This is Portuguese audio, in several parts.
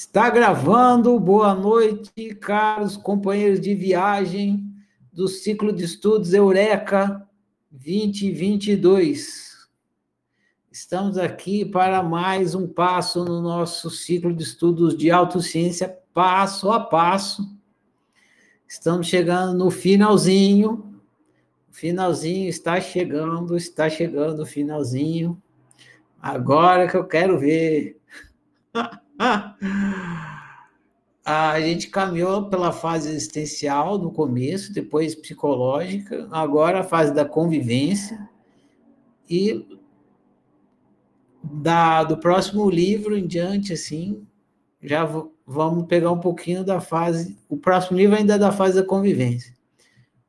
Está gravando. Boa noite, caros companheiros de viagem do ciclo de estudos Eureka 2022. Estamos aqui para mais um passo no nosso ciclo de estudos de autociência, passo a passo. Estamos chegando no finalzinho. O finalzinho está chegando, está chegando o finalzinho. Agora que eu quero ver. a gente caminhou pela fase existencial no começo, depois psicológica, agora a fase da convivência e da, do próximo livro em diante, assim, já vamos pegar um pouquinho da fase. O próximo livro ainda é da fase da convivência,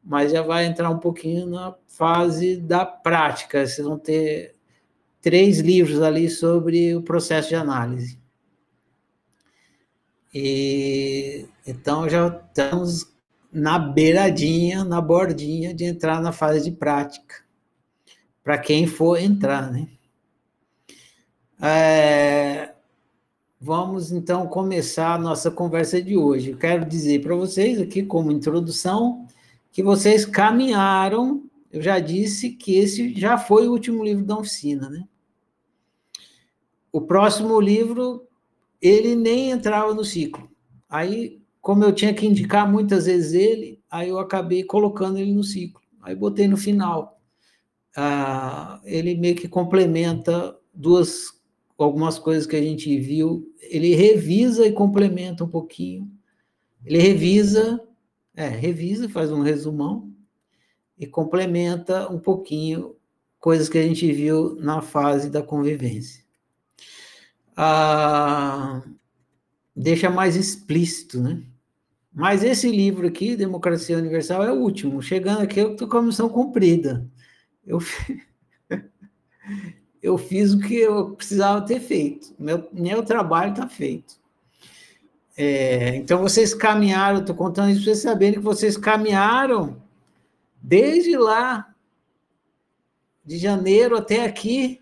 mas já vai entrar um pouquinho na fase da prática. Vocês vão ter três livros ali sobre o processo de análise. E então já estamos na beiradinha, na bordinha de entrar na fase de prática, para quem for entrar, né? É, vamos então começar a nossa conversa de hoje. Eu quero dizer para vocês aqui, como introdução, que vocês caminharam. Eu já disse que esse já foi o último livro da oficina, né? O próximo livro ele nem entrava no ciclo. Aí, como eu tinha que indicar muitas vezes ele, aí eu acabei colocando ele no ciclo. Aí botei no final. Ah, ele meio que complementa duas algumas coisas que a gente viu. Ele revisa e complementa um pouquinho. Ele revisa, é, revisa, faz um resumão e complementa um pouquinho coisas que a gente viu na fase da convivência ah, deixa mais explícito, né? Mas esse livro aqui, Democracia Universal, é o último. Chegando aqui, eu estou com a missão cumprida. Eu, eu fiz o que eu precisava ter feito. Meu, meu trabalho está feito. É, então, vocês caminharam, estou contando isso para vocês saberem que vocês caminharam desde lá, de janeiro até aqui,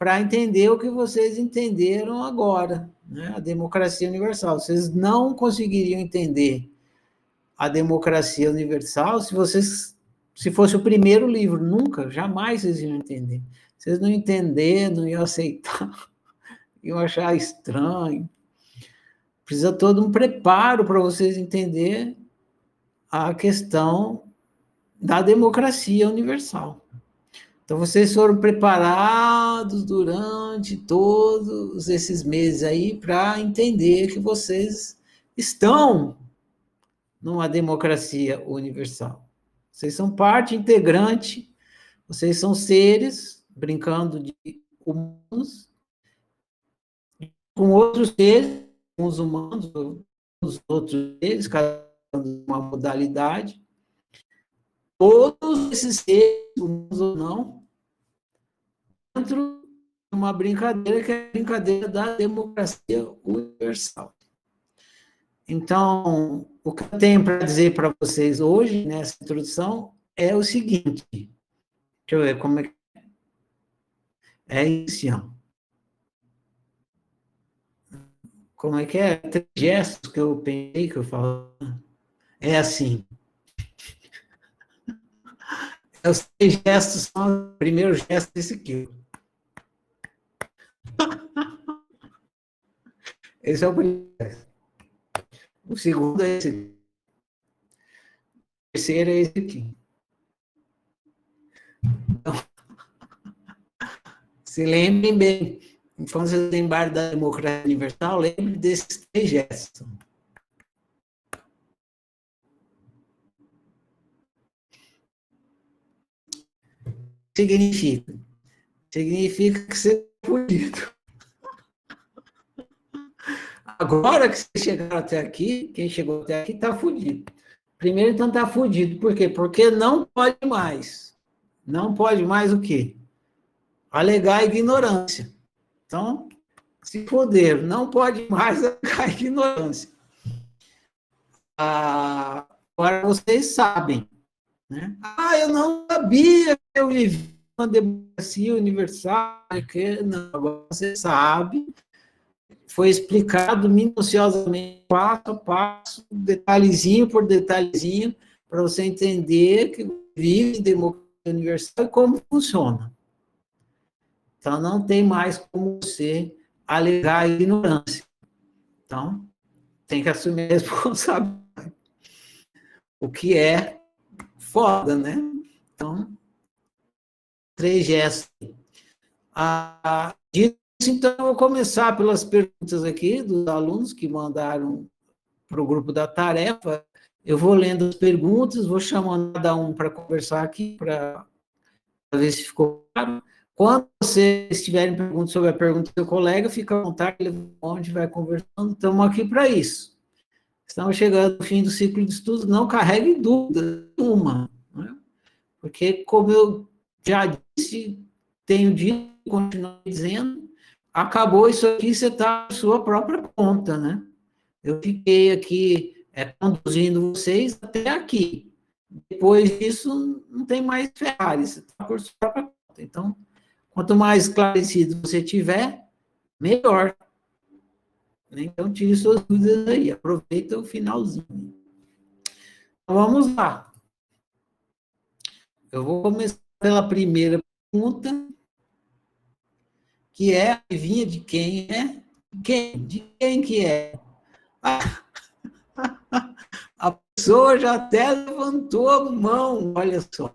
para entender o que vocês entenderam agora, né? a democracia universal. Vocês não conseguiriam entender a democracia universal se vocês se fosse o primeiro livro, nunca, jamais vocês iam entender. Vocês não entender, não iam aceitar, iam achar estranho. Precisa todo um preparo para vocês entender a questão da democracia universal. Então, vocês foram preparados durante todos esses meses aí para entender que vocês estão numa democracia universal. Vocês são parte integrante, vocês são seres, brincando de humanos, com outros seres, com os humanos, os outros seres, cada um uma modalidade. Todos esses seres, humanos ou não, dentro de uma brincadeira que é a brincadeira da democracia universal. Então, o que eu tenho para dizer para vocês hoje, nessa introdução, é o seguinte. Deixa eu ver como é que. É isso, ó. Como é que é? Três gestos que eu pensei que eu falo. É assim. Os três gestos são o primeiro gesto desse aqui. Esse é o primeiro. O segundo é esse. O terceiro é esse aqui. Então, se lembrem bem, quando vocês lembrarem da democracia universal, lembrem desses três gestos. Significa? Significa que você é fudido. Agora que vocês chegaram até aqui, quem chegou até aqui está fudido. Primeiro, então, está fudido. Por quê? Porque não pode mais. Não pode mais o quê? Alegar ignorância. Então, se poder, não pode mais alegar ignorância. Ah, agora vocês sabem. Né? Ah, eu não sabia que eu vivia uma democracia universal. Que... Não, agora você sabe foi explicado minuciosamente, passo a passo, detalhezinho por detalhezinho, para você entender que vive democracia universal e como funciona. Então, não tem mais como você alegar ignorância. Então, tem que assumir a responsabilidade. O que é foda, né? Então, três gestos. Ah, então, eu vou começar pelas perguntas aqui dos alunos que mandaram para o grupo da tarefa. Eu vou lendo as perguntas, vou chamando cada um para conversar aqui, para ver se ficou claro. Quando vocês tiverem perguntas sobre a pergunta do seu colega, fica à vontade, onde vai conversando. Estamos aqui para isso. Estamos chegando ao fim do ciclo de estudos, não carregue dúvida nenhuma. Né? Porque, como eu já disse, tenho dito, continuo dizendo, acabou isso aqui, você está na sua própria conta, né? Eu fiquei aqui é, conduzindo vocês até aqui. Depois disso, não tem mais Ferrari, você está por sua própria conta. Então, quanto mais esclarecido você tiver, melhor. Então, tire suas dúvidas aí, aproveita o finalzinho. Então, vamos lá. Eu vou começar pela primeira pergunta que é, adivinha de quem é? Quem? De quem que é? A pessoa já até levantou a mão, olha só.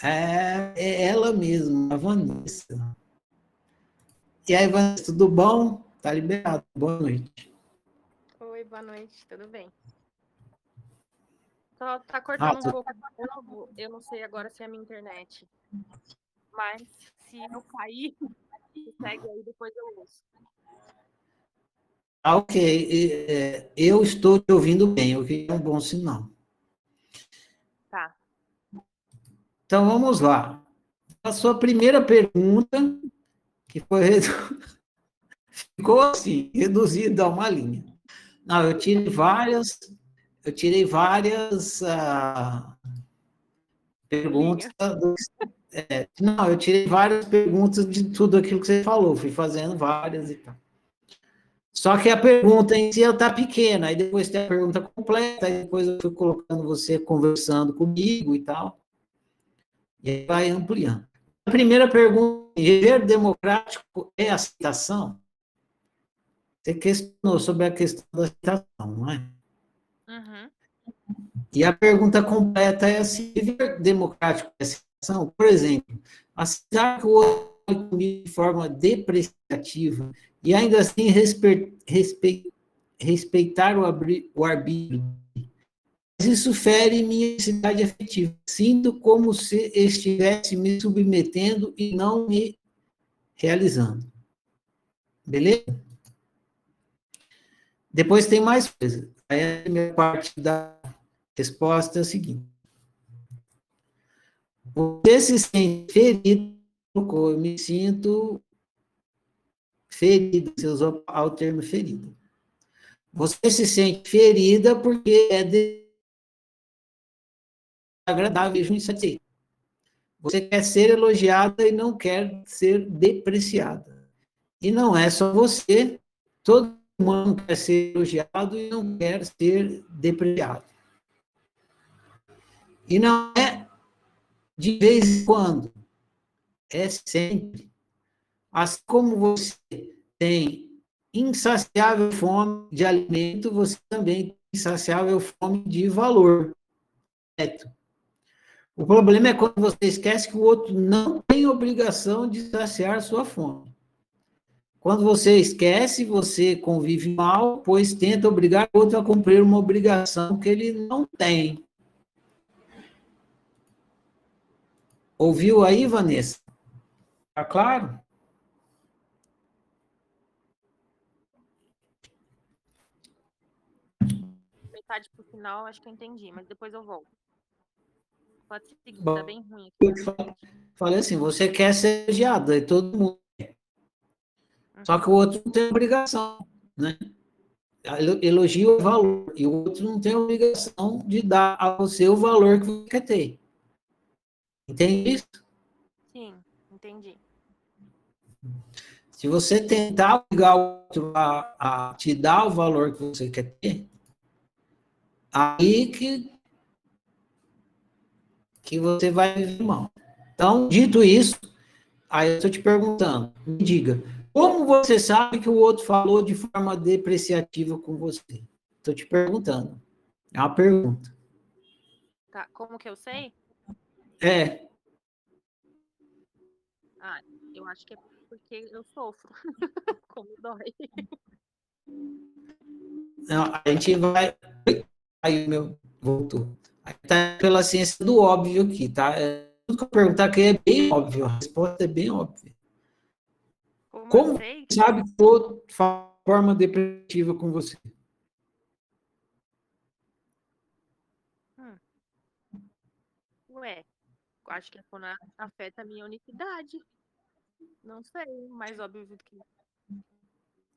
É, é ela mesma, a Vanessa. E aí, Vanessa, tudo bom? Tá liberado. Boa noite. Oi, boa noite, tudo bem? Tá, tá cortando ah, um pouco. Eu não, eu não sei agora se é a minha internet. Mas se eu cair, segue aí, depois eu ouço. Ah, ok. É, eu estou te ouvindo bem, o que é um bom sinal. Tá. Então, vamos lá. A sua primeira pergunta, que foi ficou assim, reduzida a uma linha. Não, eu tirei várias, eu tirei várias uh, perguntas do, é, não, eu tirei várias perguntas de tudo aquilo que você falou, fui fazendo várias e tal. Só que a pergunta em si está pequena, aí depois tem a pergunta completa, aí depois eu fui colocando você conversando comigo e tal. E aí vai ampliando. A primeira pergunta, viver democrático é aceitação? Você questionou sobre a questão da aceitação, não é? Uhum. E a pergunta completa é assim, viver democrático é aceitação? Por exemplo, aceitar que o outro de forma depreciativa e ainda assim respe, respe, respeitar o, o arbítrio. Mas isso fere minha necessidade afetiva. Sinto como se estivesse me submetendo e não me realizando. Beleza? Depois tem mais coisa. Aí a primeira parte da resposta é a seguinte. Você se sente ferido, eu me sinto ferido, você usou ao termo ferido. Você se sente ferida porque é desagradável e insatisfeito. Você quer ser elogiada e não quer ser depreciada. E não é só você, todo mundo quer ser elogiado e não quer ser depreciado. E não é de vez em quando, é sempre. Assim como você tem insaciável fome de alimento, você também tem insaciável fome de valor. Certo? O problema é quando você esquece que o outro não tem obrigação de saciar sua fome. Quando você esquece, você convive mal, pois tenta obrigar o outro a cumprir uma obrigação que ele não tem. Ouviu aí, Vanessa? Tá claro? Metade pro final, acho que eu entendi, mas depois eu volto. Pode seguir, Bom, tá bem ruim. Aqui. Falei assim, você quer ser elogiado, aí todo mundo quer. Uhum. Só que o outro não tem obrigação, né? Elogio o valor, e o outro não tem obrigação de dar a você o valor que você quer ter. Entende isso? Sim, entendi. Se você tentar obrigar o outro a, a te dar o valor que você quer ter, aí que, que você vai viver mal. Então, dito isso, aí eu estou te perguntando, me diga, como você sabe que o outro falou de forma depreciativa com você? Estou te perguntando. É uma pergunta. Tá, como que eu sei? É. Ah, eu acho que é porque eu sofro. Como dói. Não, a gente vai. Aí, meu, voltou. Aí tá pela ciência do óbvio aqui, tá? É, tudo que eu perguntar aqui é bem óbvio, a resposta é bem óbvia. Como, Como sabe que o forma depressiva com você? Hum. Ué, acho que quando afeta a minha unicidade. Não sei, mais óbvio do que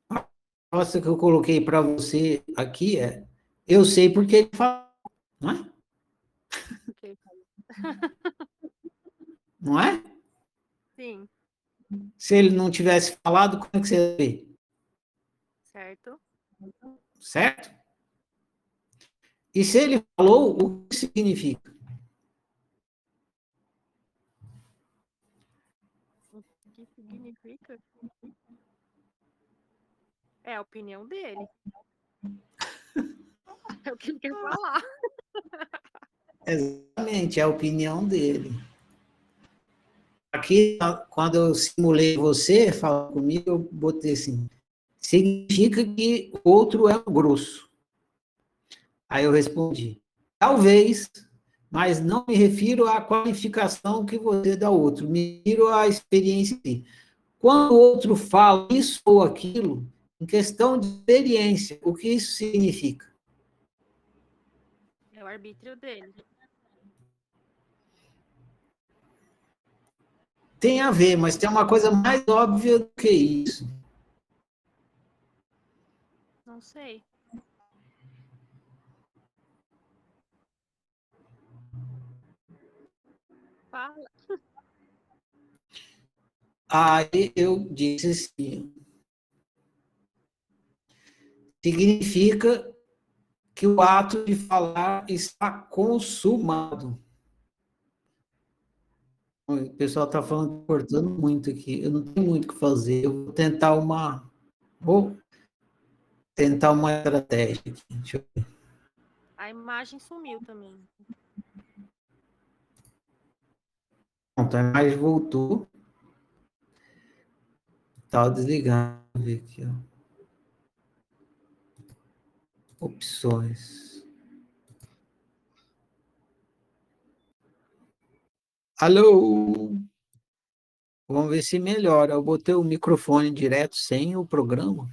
A resposta que eu coloquei para você aqui é: eu sei porque ele fala, não é? não é? Sim. Se ele não tivesse falado, como é que você ver? Certo. Certo? E se ele falou, o que significa? É a opinião dele. É o que ele quer falar. Exatamente, é a opinião dele. Aqui, quando eu simulei você falando comigo, eu botei assim: significa que o outro é grosso. Aí eu respondi: talvez, mas não me refiro à qualificação que você dá ao outro, me refiro à experiência. Quando o outro fala isso ou aquilo, em questão de experiência, o que isso significa? É o arbítrio dele. Tem a ver, mas tem uma coisa mais óbvia do que isso. Não sei. Fala. Aí eu disse assim: significa que o ato de falar está consumado. O pessoal está falando, cortando muito aqui. Eu não tenho muito o que fazer. Eu vou tentar uma. Vou tentar uma estratégia aqui. Deixa eu ver. A imagem sumiu também. Pronto, a imagem voltou. Tá desligado. Ver aqui, ó. Opções. Alô? Vamos ver se melhora. Eu botei o microfone direto sem o programa.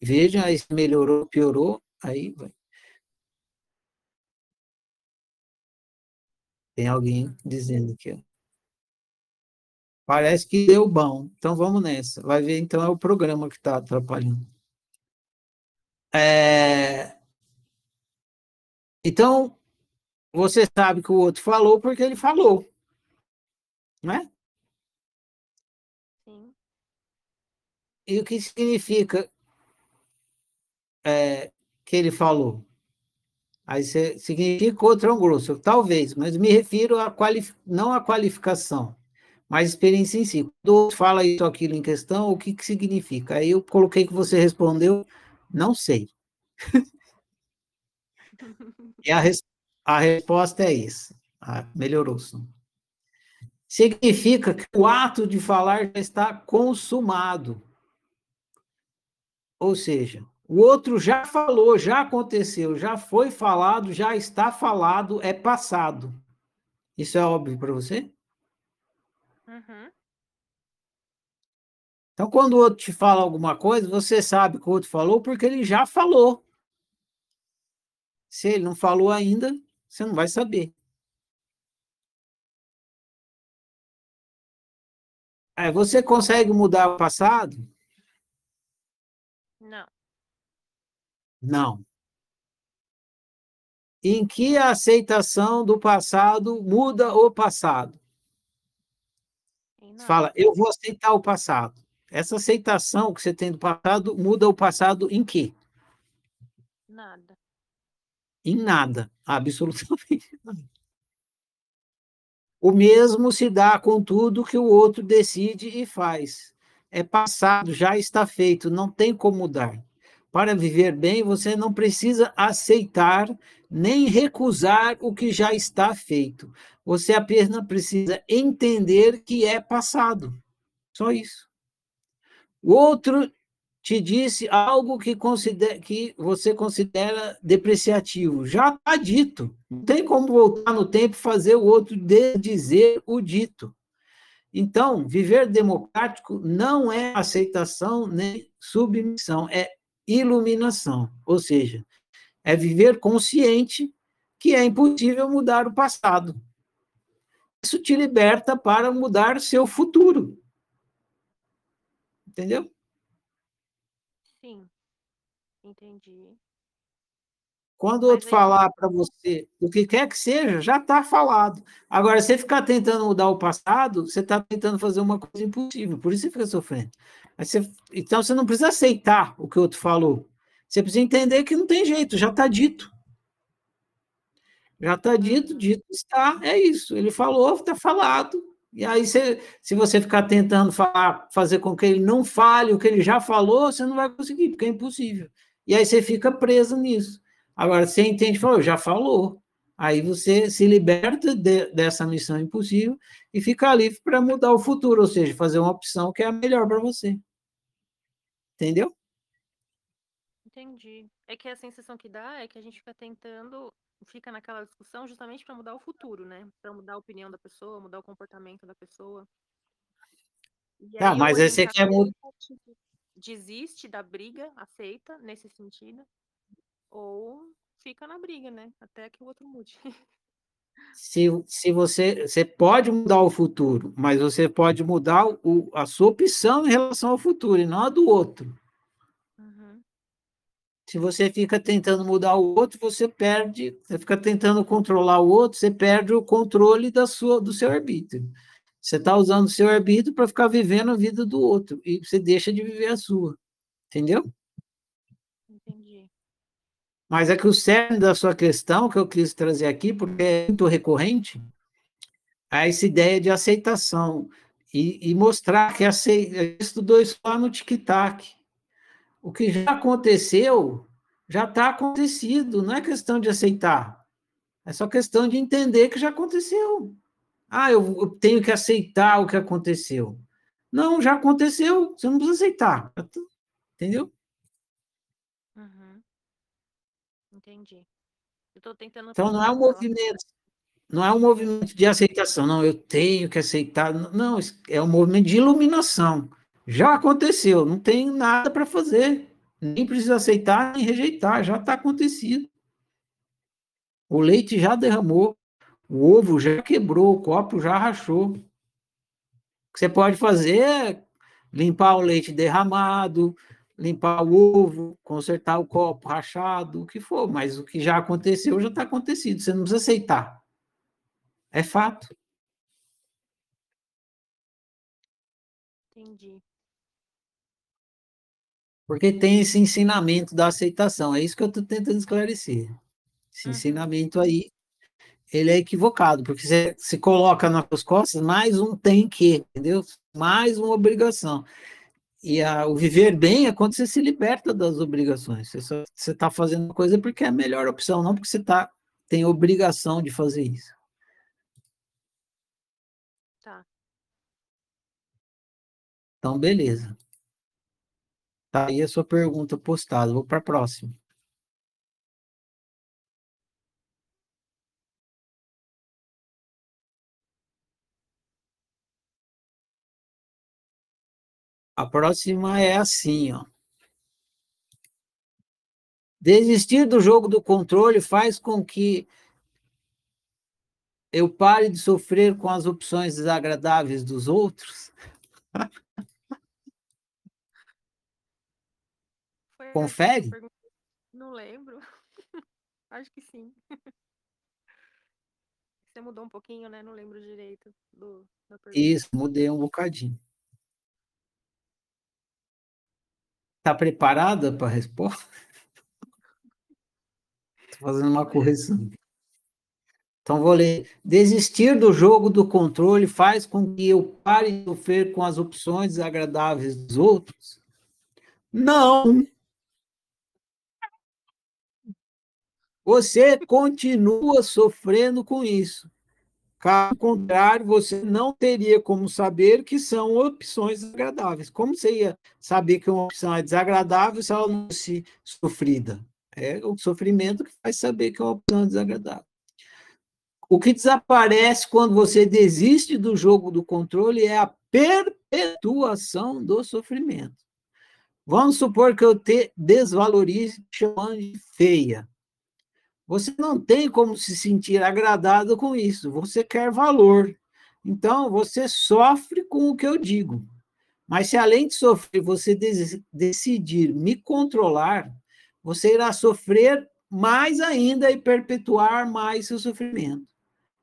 Veja aí se melhorou, piorou. Aí vai. Tem alguém dizendo aqui, ó. Parece que deu bom. Então vamos nessa. Vai ver, então, é o programa que está atrapalhando. É... Então, você sabe que o outro falou porque ele falou. Não é? Sim. E o que significa é, que ele falou? Aí significa que o outro é um grosso. Talvez, mas me refiro a qualif... não à qualificação mas experiência em si. Quando fala isso aquilo em questão, o que, que significa? Aí eu coloquei que você respondeu, não sei. e a, res, a resposta é isso. Ah, melhorou. -se. Significa que o ato de falar já está consumado. Ou seja, o outro já falou, já aconteceu, já foi falado, já está falado, é passado. Isso é óbvio para você? Uhum. Então, quando o outro te fala alguma coisa, você sabe que o outro falou porque ele já falou. Se ele não falou ainda, você não vai saber. É, você consegue mudar o passado? Não. Não. Em que a aceitação do passado muda o passado? Você fala, eu vou aceitar o passado. Essa aceitação que você tem do passado muda o passado em quê? Nada. Em nada, absolutamente nada. O mesmo se dá com tudo que o outro decide e faz. É passado, já está feito, não tem como mudar. Para viver bem, você não precisa aceitar nem recusar o que já está feito. Você apenas precisa entender que é passado. Só isso. O outro te disse algo que, considera, que você considera depreciativo. Já está dito. Não tem como voltar no tempo e fazer o outro dizer o dito. Então, viver democrático não é aceitação nem submissão, é iluminação. Ou seja, é viver consciente que é impossível mudar o passado. Isso te liberta para mudar seu futuro. Entendeu? Sim, entendi. Quando eu falar para você o que quer que seja, já está falado. Agora, você ficar tentando mudar o passado, você está tentando fazer uma coisa impossível, por isso você fica sofrendo. Você, então, você não precisa aceitar o que o outro falou. Você precisa entender que não tem jeito, já está dito. Já está dito, dito está, é isso. Ele falou, está falado. E aí, você, se você ficar tentando falar, fazer com que ele não fale o que ele já falou, você não vai conseguir, porque é impossível. E aí você fica preso nisso. Agora, você entende, falou, já falou. Aí você se liberta de, dessa missão impossível e fica livre para mudar o futuro, ou seja, fazer uma opção que é a melhor para você. Entendeu? Entendi. É que a sensação que dá é que a gente fica tentando, fica naquela discussão justamente para mudar o futuro, né? Para mudar a opinião da pessoa, mudar o comportamento da pessoa. E ah, mas aí você quer mudar. Desiste da briga, aceita nesse sentido, ou fica na briga, né? Até que o outro mude. Se, se você, você pode mudar o futuro, mas você pode mudar o, a sua opção em relação ao futuro e não a do outro. Se você fica tentando mudar o outro, você perde, você fica tentando controlar o outro, você perde o controle da sua, do seu arbítrio. Você está usando o seu arbítrio para ficar vivendo a vida do outro e você deixa de viver a sua. Entendeu? Mas é que o cerne da sua questão, que eu quis trazer aqui, porque é muito recorrente, é essa ideia de aceitação e, e mostrar que estudou isso lá no tic-tac o que já aconteceu, já está acontecido, não é questão de aceitar. É só questão de entender que já aconteceu. Ah, eu, eu tenho que aceitar o que aconteceu. Não, já aconteceu, você não precisa aceitar. Entendeu? Uhum. Entendi. Eu tô tentando. Então não é um movimento, não é um movimento de aceitação, não, eu tenho que aceitar. Não, é um movimento de iluminação. Já aconteceu, não tem nada para fazer. Nem precisa aceitar nem rejeitar, já está acontecido. O leite já derramou, o ovo já quebrou, o copo já rachou. O que você pode fazer é limpar o leite derramado, limpar o ovo, consertar o copo rachado, o que for, mas o que já aconteceu já está acontecido, você não precisa aceitar. É fato. Entendi. Porque tem esse ensinamento da aceitação, é isso que eu estou tentando esclarecer. Esse uhum. ensinamento aí, ele é equivocado, porque você se coloca nas suas costas mais um tem que, entendeu? Mais uma obrigação. E a, o viver bem é quando você se liberta das obrigações. Você está fazendo coisa porque é a melhor opção, não porque você tá, tem obrigação de fazer isso. Tá. Então, beleza. Tá aí a sua pergunta postada. Vou para a próxima. A próxima é assim, ó. Desistir do jogo do controle faz com que eu pare de sofrer com as opções desagradáveis dos outros? Confere? Não lembro. Acho que sim. você mudou um pouquinho, né? Não lembro direito do. Isso, mudei um bocadinho. Está preparada para a resposta? Estou fazendo uma correção. Então, vou ler. Desistir do jogo do controle faz com que eu pare de sofrer com as opções desagradáveis dos outros? Não! Você continua sofrendo com isso. Caso contrário, você não teria como saber que são opções desagradáveis. Como você ia saber que uma opção é desagradável se ela não fosse sofrida? É o sofrimento que faz saber que uma opção é desagradável. O que desaparece quando você desiste do jogo do controle é a perpetuação do sofrimento. Vamos supor que eu te desvalorize chamando de feia. Você não tem como se sentir agradado com isso. Você quer valor. Então, você sofre com o que eu digo. Mas se além de sofrer, você decidir me controlar, você irá sofrer mais ainda e perpetuar mais seu sofrimento.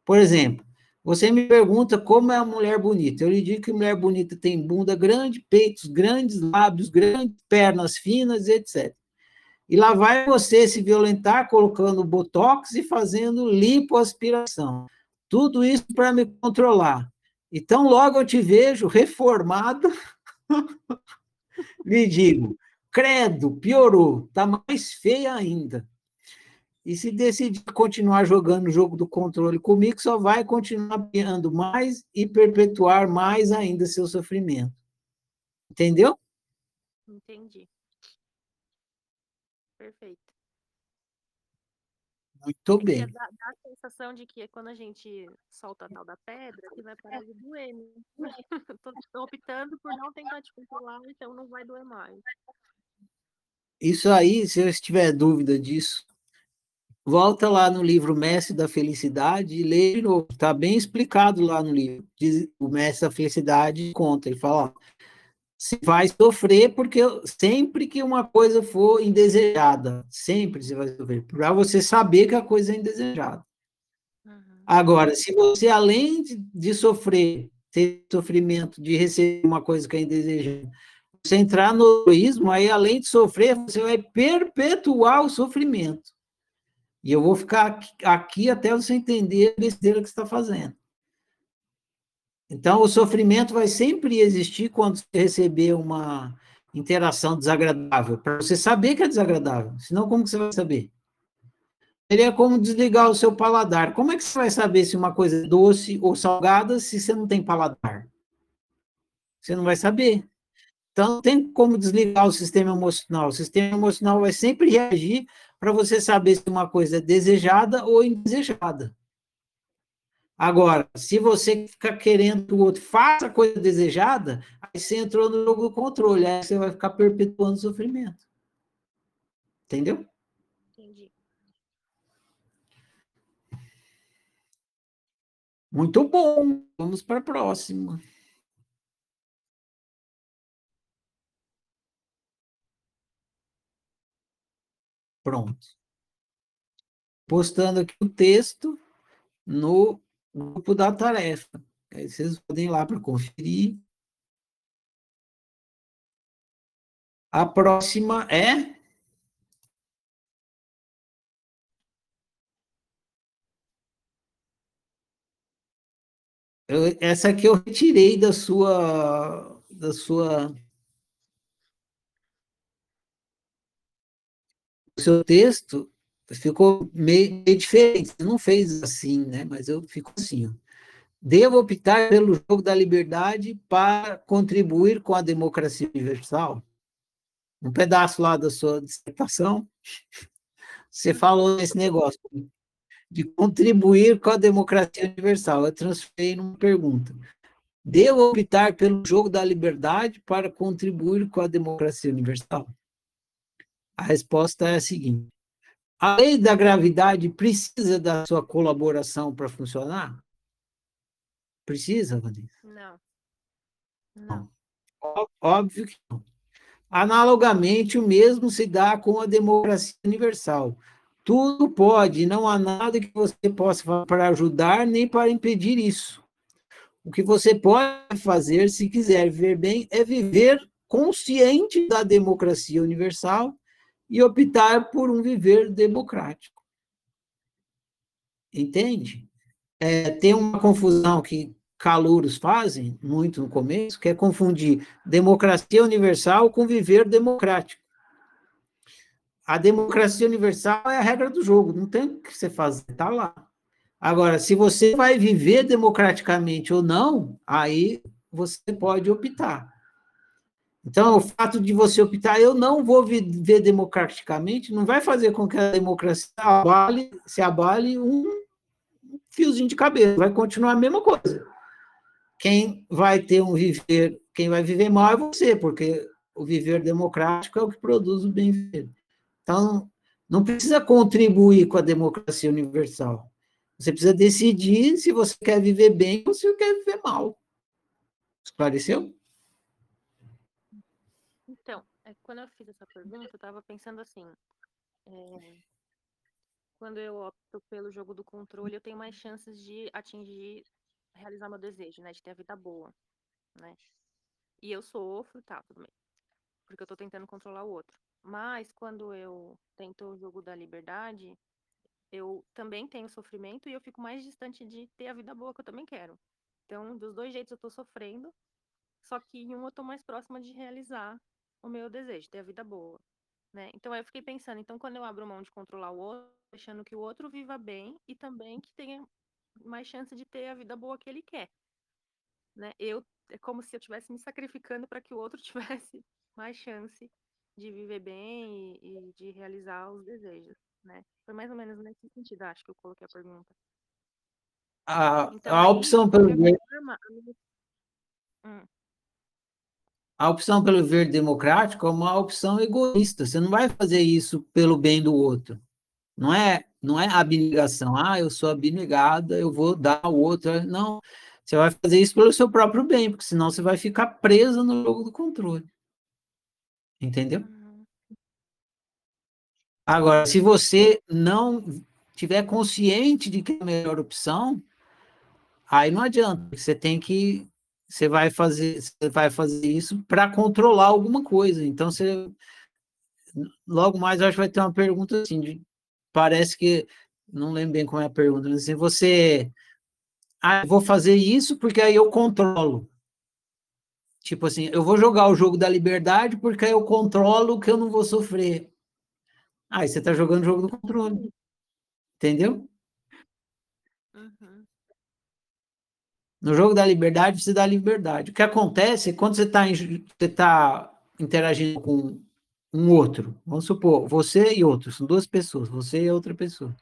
Por exemplo, você me pergunta como é a mulher bonita. Eu lhe digo que mulher bonita tem bunda grande, peitos grandes, lábios grandes, pernas finas, etc. E lá vai você se violentar colocando botox e fazendo lipoaspiração. Tudo isso para me controlar. Então, logo eu te vejo reformada, lhe digo, credo, piorou, está mais feia ainda. E se decidir continuar jogando o jogo do controle comigo, só vai continuar piando mais e perpetuar mais ainda seu sofrimento. Entendeu? Entendi. Perfeito. Muito bem. Dá, dá, a sensação de que quando a gente solta a tal da pedra, que vai parar de doer. Né? Estou optando por não tentar te controlar, então não vai doer mais. Isso aí, se eu tiver dúvida disso, volta lá no livro Mestre da Felicidade e lê de novo. Está bem explicado lá no livro. Diz, o Mestre da Felicidade conta, ele fala, ó, você vai sofrer porque sempre que uma coisa for indesejada, sempre você vai sofrer, para você saber que a coisa é indesejada. Uhum. Agora, se você, além de, de, sofrer, ter sofrimento de receber uma coisa que é indesejada, você entrar no egoísmo, aí além de sofrer, você vai perpetuar o sofrimento. E eu vou ficar aqui até você entender a besteira que você está fazendo. Então, o sofrimento vai sempre existir quando você receber uma interação desagradável, para você saber que é desagradável. Senão, como que você vai saber? Seria como desligar o seu paladar. Como é que você vai saber se uma coisa é doce ou salgada se você não tem paladar? Você não vai saber. Então, não tem como desligar o sistema emocional. O sistema emocional vai sempre reagir para você saber se uma coisa é desejada ou indesejada. Agora, se você ficar querendo que o outro faça a coisa desejada, aí você entrou no jogo do controle, aí você vai ficar perpetuando o sofrimento. Entendeu? Entendi. Muito bom. Vamos para a próxima. Pronto. Postando aqui o texto no grupo da tarefa. Aí vocês podem ir lá para conferir. A próxima é. Eu, essa aqui eu retirei da sua, da sua o seu texto ficou meio, meio, diferente. Você não fez assim, né? Mas eu fico assim. Ó. Devo optar pelo jogo da liberdade para contribuir com a democracia universal? Um pedaço lá da sua dissertação, você falou nesse negócio de contribuir com a democracia universal. Eu transferi numa pergunta. Devo optar pelo jogo da liberdade para contribuir com a democracia universal? A resposta é a seguinte: a lei da gravidade precisa da sua colaboração para funcionar? Precisa, Vanessa? Não. Não. Óbvio que não. Analogamente, o mesmo se dá com a democracia universal. Tudo pode, não há nada que você possa fazer para ajudar nem para impedir isso. O que você pode fazer, se quiser viver bem, é viver consciente da democracia universal e optar por um viver democrático. Entende? É, tem uma confusão que calouros fazem muito no começo, que é confundir democracia universal com viver democrático a democracia universal é a regra do jogo, não tem o que você fazer, está lá. Agora, se você vai viver democraticamente ou não, aí você pode optar. Então, o fato de você optar, eu não vou viver democraticamente, não vai fazer com que a democracia abale, se abale um fiozinho de cabelo, vai continuar a mesma coisa. Quem vai ter um viver, quem vai viver mal é você, porque o viver democrático é o que produz o bem viver. Então, não precisa contribuir com a democracia universal. Você precisa decidir se você quer viver bem ou se quer viver mal. Esclareceu? Então, é, quando eu fiz essa pergunta, eu estava pensando assim: é, quando eu opto pelo jogo do controle, eu tenho mais chances de atingir, realizar meu desejo, né? De ter a vida boa, né? E eu sofro, tá, tudo bem. Porque eu estou tentando controlar o outro. Mas quando eu tento o jogo da liberdade, eu também tenho sofrimento e eu fico mais distante de ter a vida boa que eu também quero. Então, dos dois jeitos eu tô sofrendo, só que em um eu tô mais próxima de realizar o meu desejo, ter a vida boa, né? Então eu fiquei pensando, então quando eu abro mão de controlar o outro, deixando que o outro viva bem e também que tenha mais chance de ter a vida boa que ele quer, né? Eu é como se eu estivesse me sacrificando para que o outro tivesse mais chance de viver bem e, e, de realizar os desejos, né? Foi mais ou menos nesse sentido, acho que eu coloquei a pergunta. A, então, a opção pelo ver... Hum. A opção pelo ver democrático é uma opção egoísta. Você não vai fazer isso pelo bem do outro. Não é, não é abnegação. Ah, eu sou abnegada, eu vou dar ao outro. Não. Você vai fazer isso pelo seu próprio bem, porque senão você vai ficar presa no jogo do controle. Entendeu? Agora, se você não tiver consciente de que é a melhor opção, aí não adianta. Você tem que você vai fazer você vai fazer isso para controlar alguma coisa. Então você logo mais acho que vai ter uma pergunta assim, de, parece que não lembro bem como é a pergunta, mas assim, você ah, vou fazer isso porque aí eu controlo. Tipo assim, eu vou jogar o jogo da liberdade porque aí eu controlo que eu não vou sofrer. Aí você está jogando o jogo do controle. Entendeu? Uhum. No jogo da liberdade, você dá liberdade. O que acontece é quando você está tá interagindo com um outro, vamos supor, você e outro, são duas pessoas, você e outra pessoa.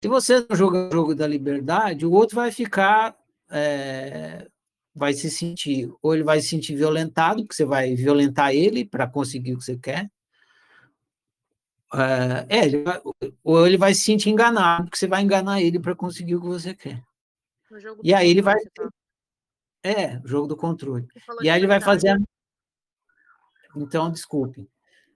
Se você não joga o jogo da liberdade, o outro vai ficar é, vai se sentir, ou ele vai se sentir violentado, porque você vai violentar ele para conseguir o que você quer. Uh, é, ele vai, ou ele vai se sentir enganado, porque você vai enganar ele para conseguir o que você quer. E aí ele vai. Tá? É, jogo do controle. E aí ele vai fazer. Então, desculpe.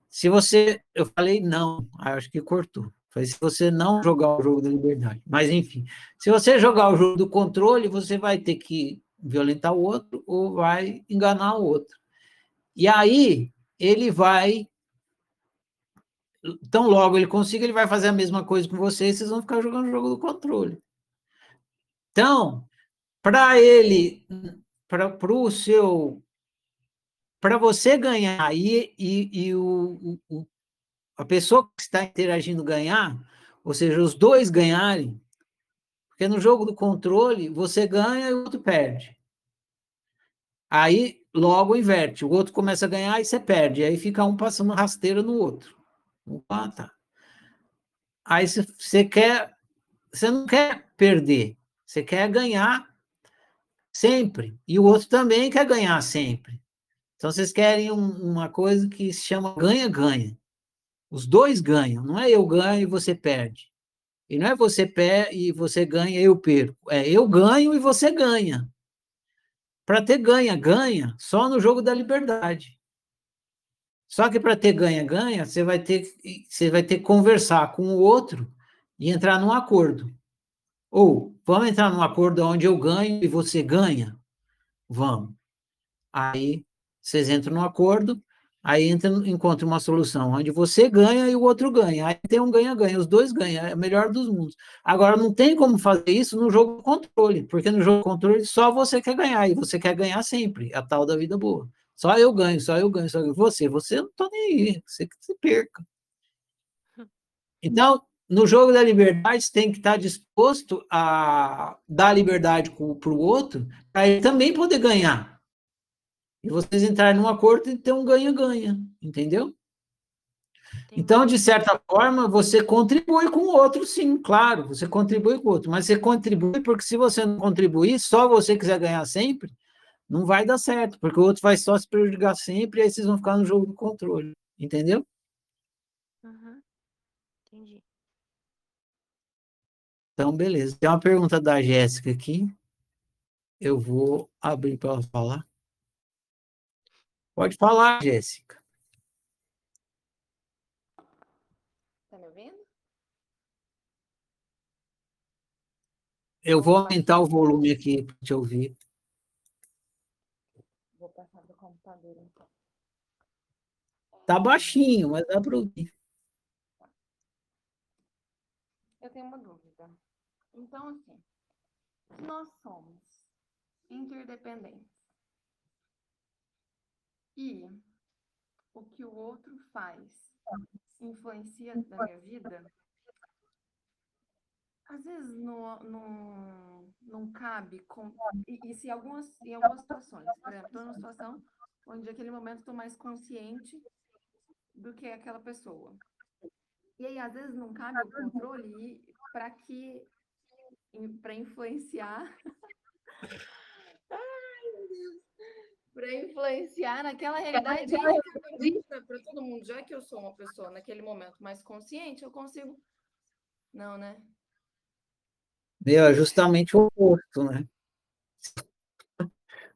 Se você. Eu falei não, acho que cortou. Foi se você não jogar o jogo da liberdade. Mas, enfim, se você jogar o jogo do controle, você vai ter que violentar o outro ou vai enganar o outro. E aí ele vai tão logo ele consiga, ele vai fazer a mesma coisa com vocês, vocês vão ficar jogando o jogo do controle. Então, para ele, para o seu, para você ganhar e, e, e o, o, a pessoa que está interagindo ganhar, ou seja, os dois ganharem, porque no jogo do controle, você ganha e o outro perde. Aí, logo inverte. O outro começa a ganhar e você perde. Aí fica um passando rasteira no outro. Opa, tá. Aí você quer... Você não quer perder. Você quer ganhar sempre. E o outro também quer ganhar sempre. Então, vocês querem um, uma coisa que se chama ganha-ganha. Os dois ganham. Não é eu ganho e você perde. E não é você perde e você ganha e eu perco. É eu ganho e você ganha. Para ter ganha-ganha, só no jogo da liberdade. Só que para ter ganha-ganha, você vai ter você vai ter que conversar com o outro e entrar num acordo. Ou vamos entrar num acordo onde eu ganho e você ganha? Vamos. Aí vocês entram num acordo, aí entra, encontra uma solução onde você ganha e o outro ganha. Aí tem um ganha-ganha, os dois ganham, é o melhor dos mundos. Agora, não tem como fazer isso no jogo controle, porque no jogo controle só você quer ganhar, e você quer ganhar sempre, a tal da vida boa. Só eu ganho, só eu ganho, só eu. Você, você não tô nem aí, você que se perca. Então, no jogo da liberdade, você tem que estar disposto a dar liberdade para o outro, para ele também poder ganhar. E vocês entrarem num acordo e ter um ganha-ganha, entendeu? Então, de certa forma, você contribui com o outro, sim, claro, você contribui com o outro, mas você contribui porque se você não contribuir, só você quiser ganhar sempre, não vai dar certo, porque o outro vai só se prejudicar sempre e aí vocês vão ficar no jogo do controle, entendeu? Uhum. Entendi. Então, beleza. Tem uma pergunta da Jéssica aqui. Eu vou abrir para ela falar. Pode falar, Jéssica. Tá me ouvindo? Eu vou aumentar o volume aqui para te ouvir. Vou passar do computador, então. Tá baixinho, mas dá para ouvir. Eu tenho uma dúvida. Então, assim, nós somos interdependentes. E o que o outro faz influencia na minha vida, às vezes não, não, não cabe. Com, e, e se algumas, em algumas situações, por exemplo, estou numa situação onde naquele momento estou mais consciente do que aquela pessoa. E aí, às vezes, não cabe o controle para que para influenciar. Ai, meu Deus. Para influenciar naquela realidade para todo mundo, já que eu sou uma pessoa naquele momento mais consciente, eu consigo. Não, né? Meu, é justamente o oposto, né?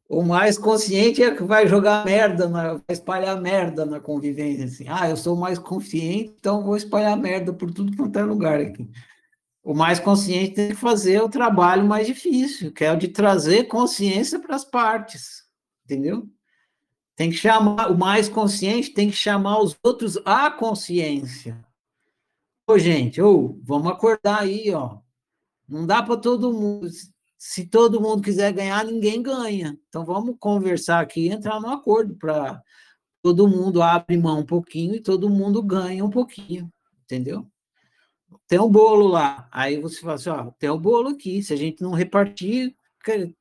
O mais consciente é que vai jogar merda, na, vai espalhar merda na convivência. Assim. Ah, eu sou mais consciente, então vou espalhar merda por tudo quanto é lugar aqui. O mais consciente tem que fazer o trabalho mais difícil, que é o de trazer consciência para as partes, entendeu? Tem que chamar, o mais consciente tem que chamar os outros à consciência. Ô, gente, ô, vamos acordar aí, ó. Não dá para todo mundo. Se todo mundo quiser ganhar, ninguém ganha. Então vamos conversar aqui e entrar num acordo para todo mundo abre mão um pouquinho e todo mundo ganha um pouquinho, entendeu? Tem um bolo lá. Aí você fala assim, ó, tem o um bolo aqui. Se a gente não repartir,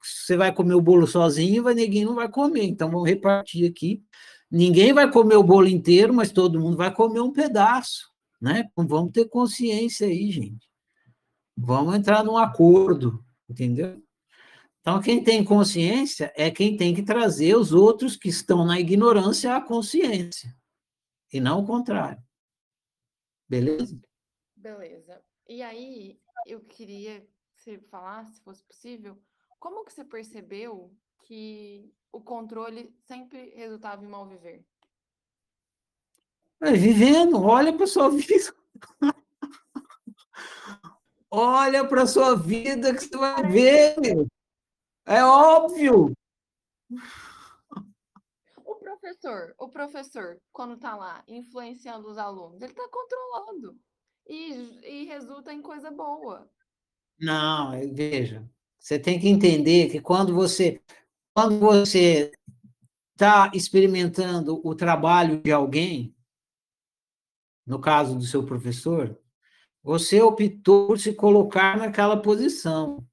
você vai comer o bolo sozinho, vai ninguém não vai comer. Então vamos repartir aqui. Ninguém vai comer o bolo inteiro, mas todo mundo vai comer um pedaço, né? Então vamos ter consciência aí, gente. Vamos entrar num acordo, entendeu? Então, quem tem consciência é quem tem que trazer os outros que estão na ignorância à consciência, e não o contrário. Beleza? Beleza. E aí, eu queria que você falasse, se fosse possível, como que você percebeu que o controle sempre resultava em mal viver? É, vivendo, olha para sua vida. olha para sua vida que você vai ver. É óbvio. O professor, o professor, quando está lá influenciando os alunos, ele está controlando e, e resulta em coisa boa. Não, veja, você tem que entender que quando você quando você está experimentando o trabalho de alguém, no caso do seu professor, você optou por se colocar naquela posição.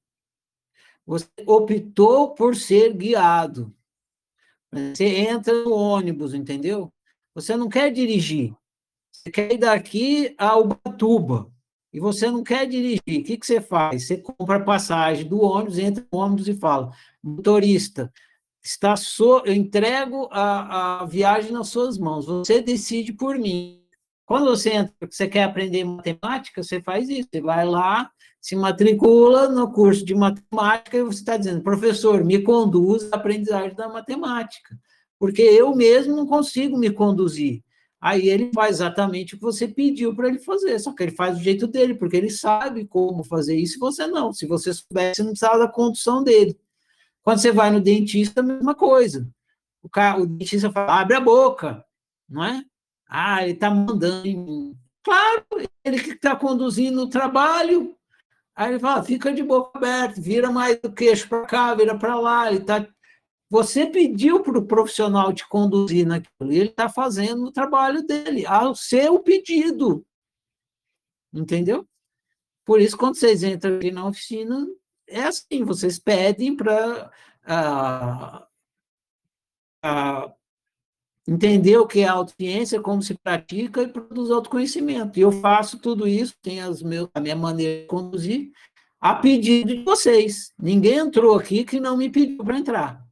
Você optou por ser guiado. Você entra no ônibus, entendeu? Você não quer dirigir. Você quer ir daqui a Ubatuba e você não quer dirigir. O que, que você faz? Você compra passagem do ônibus, entra no ônibus e fala: motorista, está so... eu entrego a, a viagem nas suas mãos. Você decide por mim. Quando você entra, você quer aprender matemática, você faz isso. Você vai lá, se matricula no curso de matemática e você está dizendo, professor, me conduz à aprendizagem da matemática, porque eu mesmo não consigo me conduzir. Aí ele faz exatamente o que você pediu para ele fazer, só que ele faz do jeito dele, porque ele sabe como fazer isso e você não. Se você soubesse, não precisava da condução dele. Quando você vai no dentista, a mesma coisa. O, cara, o dentista fala, abre a boca, não é? Ah, ele está mandando em mim. Claro, ele que está conduzindo o trabalho. Aí ele fala, fica de boca aberta, vira mais o queixo para cá, vira para lá. Ele tá... Você pediu para o profissional te conduzir naquilo, e ele está fazendo o trabalho dele, ao seu pedido. Entendeu? Por isso, quando vocês entram aqui na oficina, é assim, vocês pedem para ah, ah, entender o que é autociência, como se pratica e produz autoconhecimento. E eu faço tudo isso, tenho as meus, a minha maneira de conduzir, a pedido de vocês. Ninguém entrou aqui que não me pediu para entrar.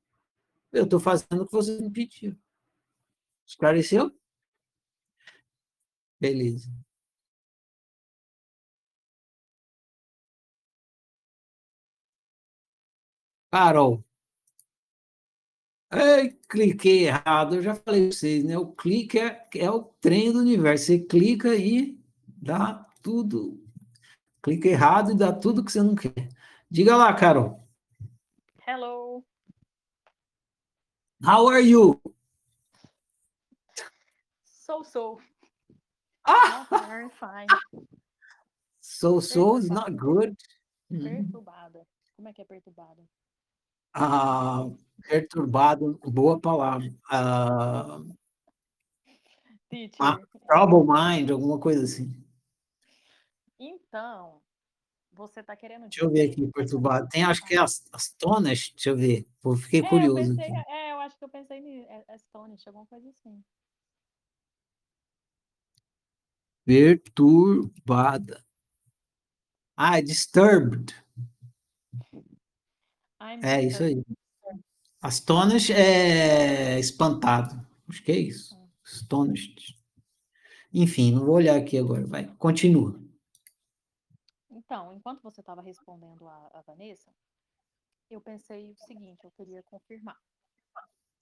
Eu estou fazendo o que vocês me pediram. Esclareceu? Beleza. Carol. Ei, cliquei errado, eu já falei para vocês, né? O clique é, é o trem do universo. Você clica e dá tudo. Clica errado e dá tudo que você não quer. Diga lá, Carol. Hello. How are you? So so. Ah! Not very fine. So so is not good. Hum. Perturbada. Como é que é perturbada? Ah, perturbado, boa palavra. Ah. Ah. trouble mind, alguma coisa assim. Então, você tá querendo Deixa eu ver aqui, perturbado. Tem, acho que é as, as tonas, deixa eu ver. Pô, fiquei É, eu curioso pensei, aqui. é, eu que eu pensei em Astonish, alguma coisa assim. Perturbada. Ah, é disturbed. I'm É isso aí. Astonished é espantado. Acho que é isso. Astonished. Enfim, não vou olhar aqui agora. Vai, continua. Então, enquanto você estava respondendo a, a Vanessa, eu pensei o seguinte, eu queria confirmar.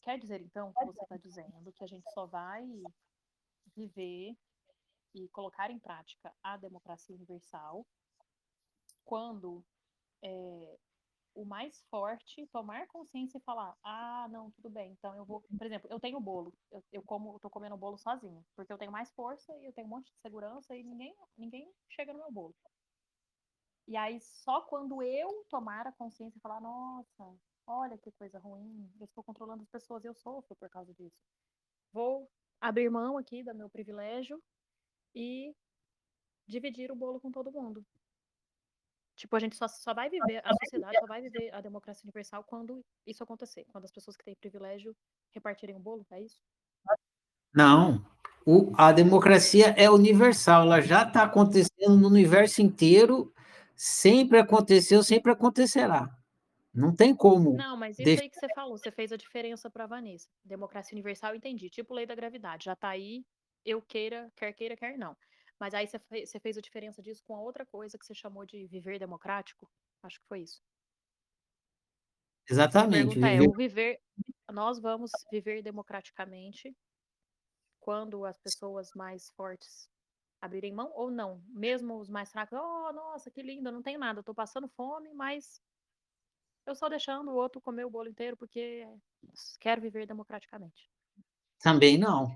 Quer dizer, então, que você está dizendo que a gente só vai viver e colocar em prática a democracia universal quando é, o mais forte tomar consciência e falar, ah, não, tudo bem, então eu vou, por exemplo, eu tenho bolo, eu, eu como, eu tô comendo bolo sozinho, porque eu tenho mais força e eu tenho um monte de segurança e ninguém, ninguém chega no meu bolo. E aí, só quando eu tomar a consciência e falar, nossa, olha que coisa ruim, eu estou controlando as pessoas, eu sofro por causa disso. Vou abrir mão aqui do meu privilégio e dividir o bolo com todo mundo. Tipo, a gente só, só vai viver, a sociedade só vai viver a democracia universal quando isso acontecer, quando as pessoas que têm privilégio repartirem o bolo, é isso? Não. O- a democracia é universal, ela já está acontecendo no universo inteiro, sempre aconteceu, sempre acontecerá. Não tem como. Não, mas isso deixa- aí que você falou, você fez a diferença para Vanessa. Democracia universal, entendi. Tipo lei da gravidade, já tá aí, eu queira, quer queira, quer não. Mas aí você fe- você fez a diferença disso com a outra coisa que você chamou de viver democrático? Acho que foi isso. A Exatamente. é, viver- o viver, nós vamos viver democraticamente quando as pessoas mais fortes abrirem mão ou não? Mesmo os mais fracos, oh, nossa, que lindo, não tenho nada, tô passando fome, mas eu só deixando o outro comer o bolo inteiro porque quero viver democraticamente. Também não.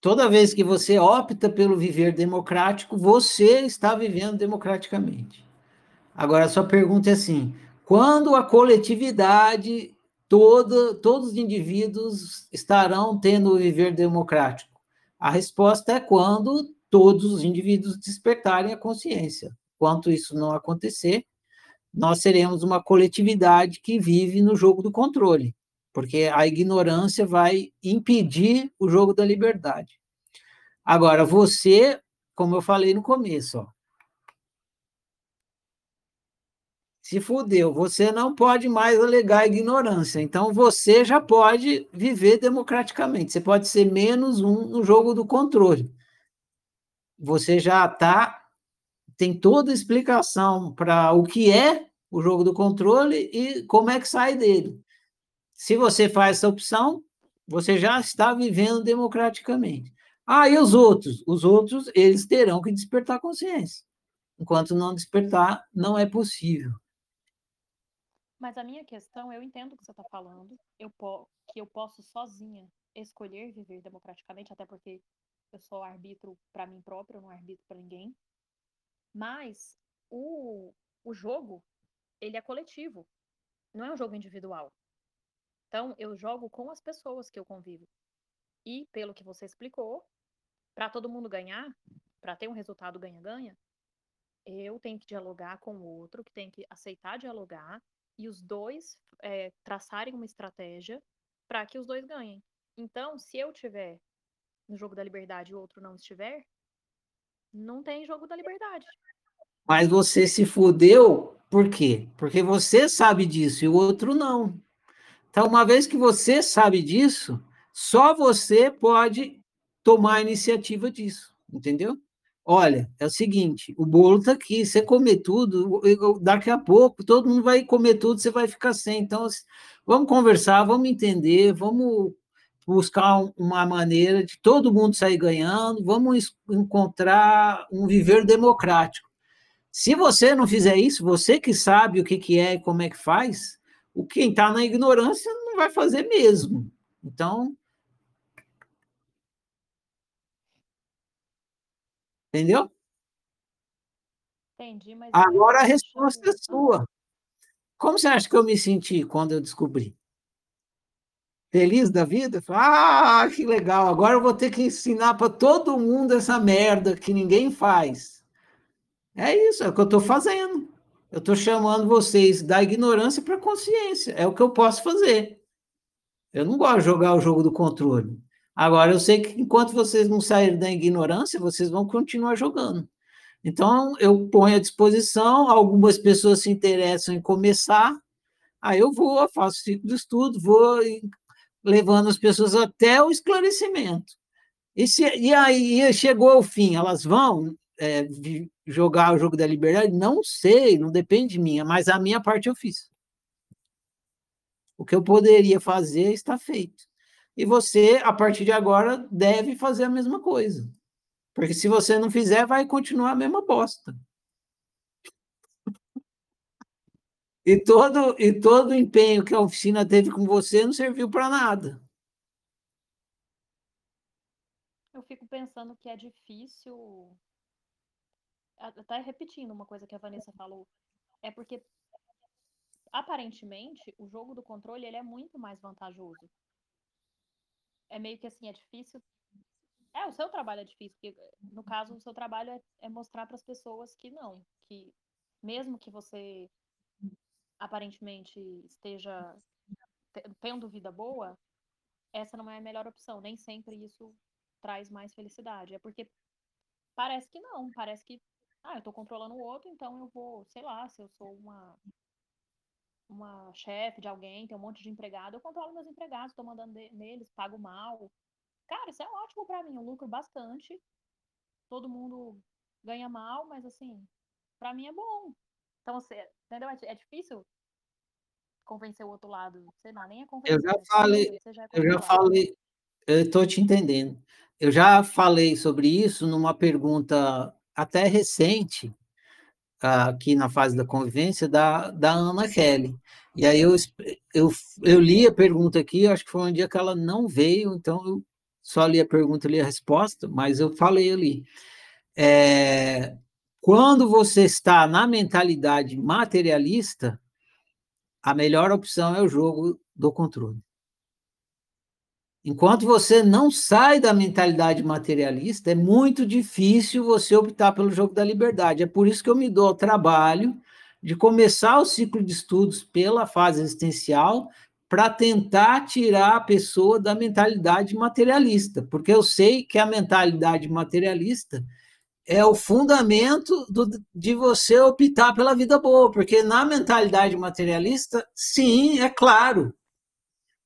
Toda vez que você opta pelo viver democrático, você está vivendo democraticamente. Agora, a sua pergunta é assim: quando a coletividade, toda, todos os indivíduos estarão tendo o viver democrático? A resposta é quando todos os indivíduos despertarem a consciência. Enquanto isso não acontecer, nós seremos uma coletividade que vive no jogo do controle porque a ignorância vai impedir o jogo da liberdade. Agora, você, como eu falei no começo, ó, se fudeu, você não pode mais alegar ignorância, então você já pode viver democraticamente, você pode ser menos um no jogo do controle. Você já está, tem toda a explicação para o que é o jogo do controle e como é que sai dele. Se você faz essa opção, você já está vivendo democraticamente. Ah, e os outros? Os outros, eles terão que despertar consciência. Enquanto não despertar, não é possível. Mas a minha questão, eu entendo o que você está falando, eu que eu posso sozinha escolher viver democraticamente, até porque eu sou árbitro para mim próprio, eu não arbitro para ninguém. Mas o, o jogo, ele é coletivo, não é um jogo individual. Então, eu jogo com as pessoas que eu convivo. E, pelo que você explicou, para todo mundo ganhar, para ter um resultado ganha-ganha, eu tenho que dialogar com o outro, que tem que aceitar dialogar, e os dois é, traçarem uma estratégia para que os dois ganhem. Então, se eu tiver no jogo da liberdade e o outro não estiver, não tem jogo da liberdade. Mas você se fudeu por quê? Porque você sabe disso e o outro não. Então, uma vez que você sabe disso, só você pode tomar a iniciativa disso, entendeu? Olha, é o seguinte, o bolo está aqui, você comer tudo, daqui a pouco todo mundo vai comer tudo, você vai ficar sem. Então, vamos conversar, vamos entender, vamos buscar uma maneira de todo mundo sair ganhando, vamos encontrar um viver democrático. Se você não fizer isso, você que sabe o que, que é e como é que faz, o quem está na ignorância não vai fazer mesmo. Então. Entendeu? Entendi, mas. Agora a resposta é sua. Como você acha que eu me senti quando eu descobri? Feliz da vida? Ah, que legal! Agora eu vou ter que ensinar para todo mundo essa merda que ninguém faz. É isso, é o que eu estou fazendo. Eu estou chamando vocês da ignorância para a consciência. É o que eu posso fazer. Eu não gosto de jogar o jogo do controle. Agora, eu sei que enquanto vocês não saírem da ignorância, vocês vão continuar jogando. Então, eu ponho à disposição, algumas pessoas se interessam em começar, aí eu vou, faço ciclo de estudo, vou levando as pessoas até o esclarecimento. E, se, e aí chegou ao fim, elas vão é, jogar o jogo da liberdade? Não sei, não depende de mim, mas a minha parte eu fiz. O que eu poderia fazer está feito. E você, a partir de agora, deve fazer a mesma coisa. Porque se você não fizer, vai continuar a mesma bosta. E todo, e todo o empenho que a oficina teve com você não serviu para nada. Eu fico pensando que é difícil até repetindo uma coisa que a Vanessa falou, é porque aparentemente o jogo do controle ele é muito mais vantajoso. É meio que assim, é difícil. É, o seu trabalho é difícil, porque no caso o seu trabalho é, é mostrar para as pessoas que não, que mesmo que você aparentemente esteja tendo vida boa, essa não é a melhor opção. Nem sempre isso traz mais felicidade. É porque parece que não, parece que ah, eu tô controlando o outro, então eu vou, sei lá, se eu sou uma uma chefe de alguém, tem um monte de empregado, eu controlo meus empregados, tô mandando neles, pago mal. Cara, isso é ótimo para mim, eu lucro bastante. Todo mundo ganha mal, mas assim, para mim é bom. Então, você, entendeu? É, é difícil convencer o outro lado, sei lá, nem é convencer. Eu já falei, já eu já falei, eu estou te entendendo. Eu já falei sobre isso numa pergunta até recente, aqui na fase da convivência, da, da Ana Kelly. E aí eu, eu, eu li a pergunta aqui, acho que foi um dia que ela não veio, então eu só li a pergunta e li a resposta, mas eu falei ali. É, quando você está na mentalidade materialista, a melhor opção é o jogo do controle. Enquanto você não sai da mentalidade materialista, é muito difícil você optar pelo jogo da liberdade. É por isso que eu me dou ao trabalho de começar o ciclo de estudos pela fase existencial para tentar tirar a pessoa da mentalidade materialista, porque eu sei que a mentalidade materialista é o fundamento do, de você optar pela vida boa, porque na mentalidade materialista, sim, é claro,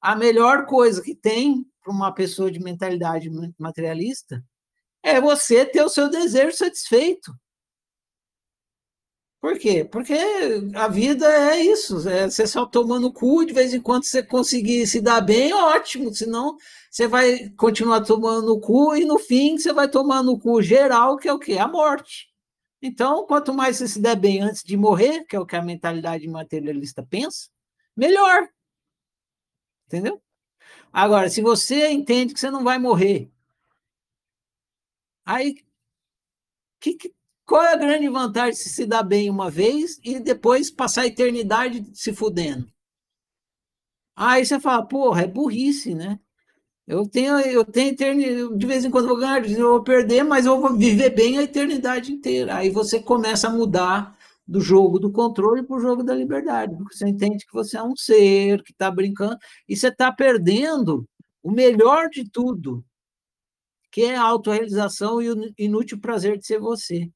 a melhor coisa que tem para uma pessoa de mentalidade materialista é você ter o seu desejo satisfeito. Por quê? Porque a vida é isso. É você só tomando cu, de vez em quando você conseguir se dar bem, ótimo. Senão, você vai continuar tomando cu e no fim você vai tomar no cu geral, que é o quê? A morte. Então, quanto mais você se der bem antes de morrer, que é o que a mentalidade materialista pensa, melhor. Entendeu? Agora, se você entende que você não vai morrer, aí que, que, qual é a grande vantagem de se dar bem uma vez e depois passar a eternidade se fudendo? Aí você fala, porra, é burrice, né? Eu tenho, eu tenho eternidade, de vez em quando eu vou ganhar, eu vou perder, mas eu vou viver bem a eternidade inteira. Aí você começa a mudar do jogo do controle para o jogo da liberdade, porque você entende que você é um ser que está brincando e você está perdendo o melhor de tudo, que é a autorrealização e o inútil prazer de ser você.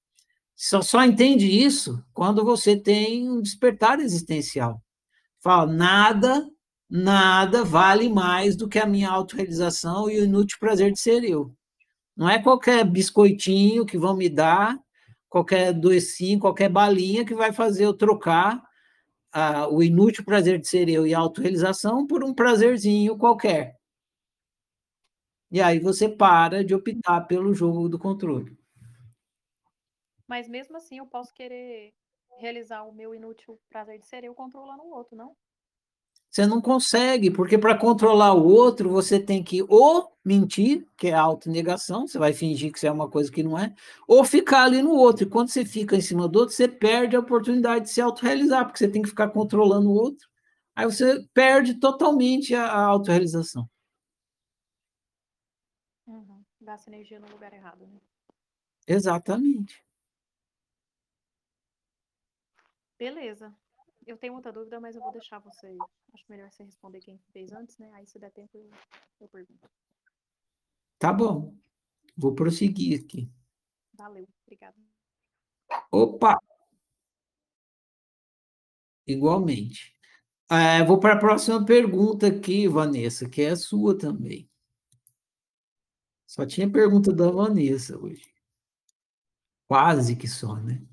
Só, só entende isso quando você tem um despertar existencial. Fala, nada nada vale mais do que a minha autorrealização e o inútil prazer de ser eu. Não é qualquer biscoitinho que vão me dar, qualquer docinho, qualquer balinha que vai fazer eu trocar o inútil prazer de ser eu e a autorrealização por um prazerzinho qualquer. E aí você para de optar pelo jogo do controle. Mas mesmo assim eu posso querer realizar o meu inútil prazer de ser eu controlando o outro, não? Você não consegue, porque para controlar o outro, você tem que ou mentir, que é a autonegação, você vai fingir que você é uma coisa que não é, ou ficar ali no outro. E quando você fica em cima do outro, você perde a oportunidade de se autorrealizar, porque você tem que ficar controlando o outro. Aí você perde totalmente a, a autorrealização. Uhum. Gasta energia no lugar errado, né? Exatamente. Beleza. Eu tenho muita dúvida, mas eu vou deixar você. Acho melhor você responder quem fez antes, né? Aí, se der tempo, eu, eu pergunto. Tá bom. Vou prosseguir aqui. Valeu, obrigada. Opa! Igualmente. É, vou para a próxima pergunta aqui, Vanessa, que é a sua também. Só tinha pergunta da Vanessa hoje. Quase que só, né?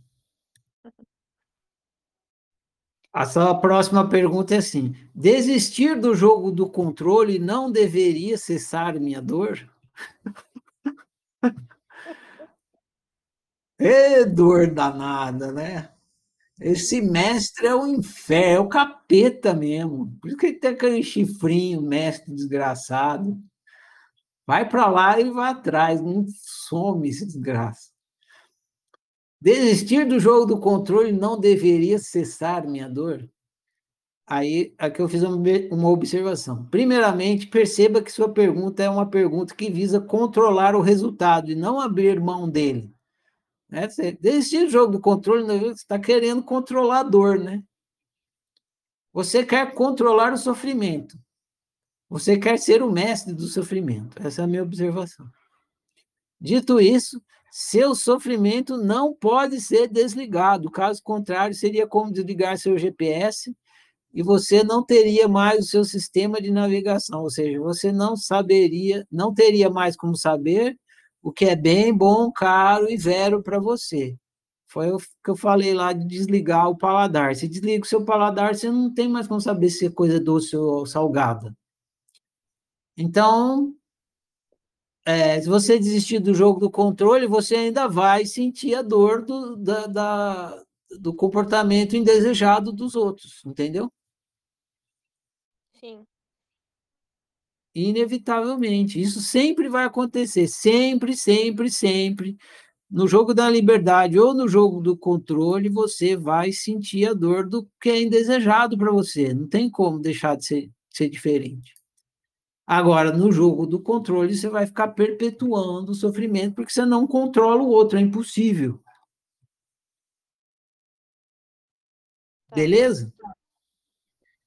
A sua próxima pergunta é assim: desistir do jogo do controle não deveria cessar minha dor? É dor danada, né? Esse mestre é o inferno, é o capeta mesmo. Por isso que ele tem aquele chifrinho, mestre desgraçado. Vai para lá e vai atrás, não some esse desgraça. Desistir do jogo do controle não deveria cessar minha dor? Aí, aqui eu fiz uma observação. Primeiramente, perceba que sua pergunta é uma pergunta que visa controlar o resultado e não abrir mão dele. Né? Desistir do jogo do controle, né, você está querendo controlar a dor, né? Você quer controlar o sofrimento. Você quer ser o mestre do sofrimento. Essa é a minha observação. Dito isso, seu sofrimento não pode ser desligado, caso contrário, seria como desligar seu GPS e você não teria mais o seu sistema de navegação, ou seja, você não saberia, não teria mais como saber o que é bem, bom, caro e vero para você. Foi o que eu falei lá de desligar o paladar. Se desliga o seu paladar, você não tem mais como saber se é coisa doce ou salgada. Então, é, se você desistir do jogo do controle, você ainda vai sentir a dor do, da, da, do comportamento indesejado dos outros, entendeu? Sim. Inevitavelmente. Isso sempre vai acontecer. Sempre, sempre, sempre. No jogo da liberdade ou no jogo do controle, você vai sentir a dor do que é indesejado para você. Não tem como deixar de ser, ser diferente. Agora, no jogo do controle, você vai ficar perpetuando o sofrimento porque você não controla o outro, é impossível. Tá. Beleza?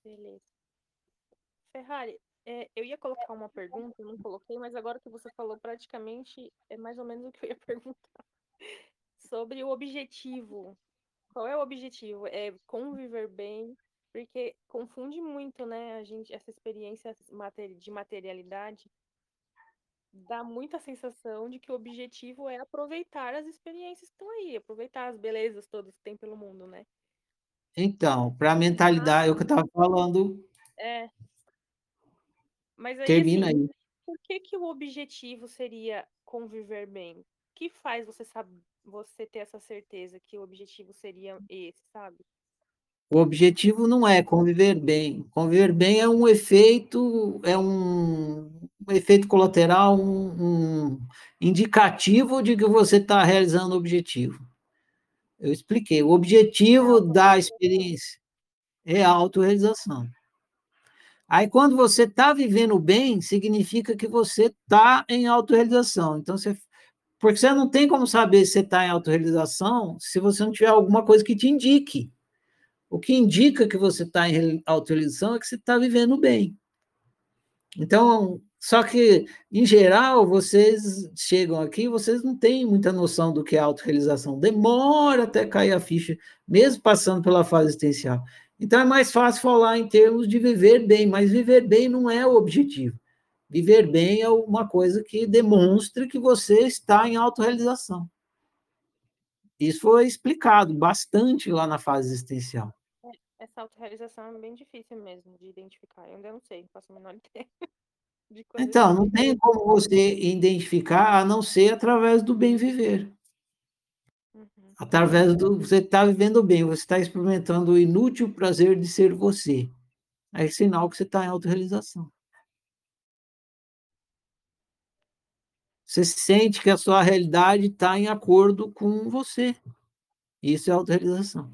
Beleza. Ferrari, é, eu ia colocar uma pergunta, não coloquei, mas agora que você falou, praticamente é mais ou menos o que eu ia perguntar. Sobre o objetivo. Qual é o objetivo? É conviver bem porque confunde muito, né, a gente, essa experiência de materialidade dá muita sensação de que o objetivo é aproveitar as experiências que estão aí, aproveitar as belezas todas que tem pelo mundo, né? Então, para a mentalidade, é o que eu estava falando. É. Mas aí, Termina assim, aí. por que que o objetivo seria conviver bem? O que faz você saber, você ter essa certeza que o objetivo seria esse, sabe? O objetivo não é conviver bem. Conviver bem é um efeito, é um, um efeito colateral, um, um indicativo de que você está realizando o objetivo. Eu expliquei. O objetivo da experiência é a autorrealização. Aí, quando você está vivendo bem, significa que você está em autorrealização. Então, você. Porque você não tem como saber se você está em autorrealização se você não tiver alguma coisa que te indique. O que indica que você está em autorrealização é que você está vivendo bem. Então, só que, em geral, vocês chegam aqui, vocês não têm muita noção do que é autorrealização. Demora até cair a ficha, mesmo passando pela fase existencial. Então, é mais fácil falar em termos de viver bem, mas viver bem não é o objetivo. Viver bem é uma coisa que demonstra que você está em autorrealização. Isso foi explicado bastante lá na fase existencial. Essa autorrealização é bem difícil mesmo de identificar. Eu ainda não sei, não faço a menor ideia. Então, não tem como você identificar a não ser através do bem viver. Uhum. Através do. Você está vivendo bem, você está experimentando o inútil prazer de ser você. É sinal que você está em autorrealização. Você sente que a sua realidade está em acordo com você. Isso é autorrealização.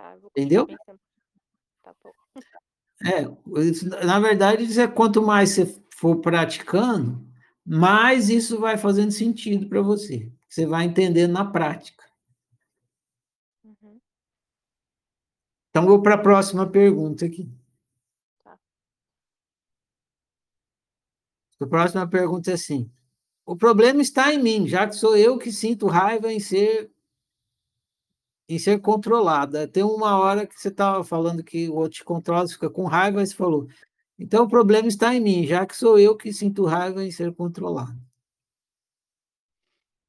Tá, Entendeu? Tá é, na verdade, isso é quanto mais você for praticando, mais isso vai fazendo sentido para você. Você vai entendendo na prática. Uhum. Então, vou para a próxima pergunta aqui. Tá. A próxima pergunta é assim: o problema está em mim, já que sou eu que sinto raiva em ser em ser controlada. Tem uma hora que você estava falando que o outro te controla, você fica com raiva, e você falou. Então o problema está em mim, já que sou eu que sinto raiva em ser controlado.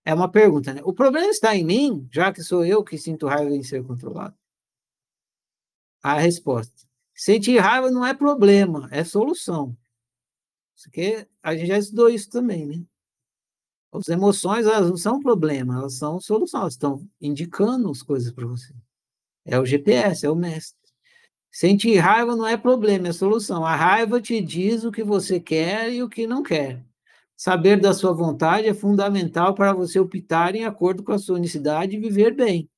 É uma pergunta, né? O problema está em mim, já que sou eu que sinto raiva em ser controlado. A resposta: sentir raiva não é problema, é solução. Aqui, a gente já estudou isso também, né? As emoções, elas não são problema, elas são solução, elas estão indicando as coisas para você. É o GPS, é o mestre. Sentir raiva não é problema, é solução. A raiva te diz o que você quer e o que não quer. Saber da sua vontade é fundamental para você optar em acordo com a sua unicidade e viver bem.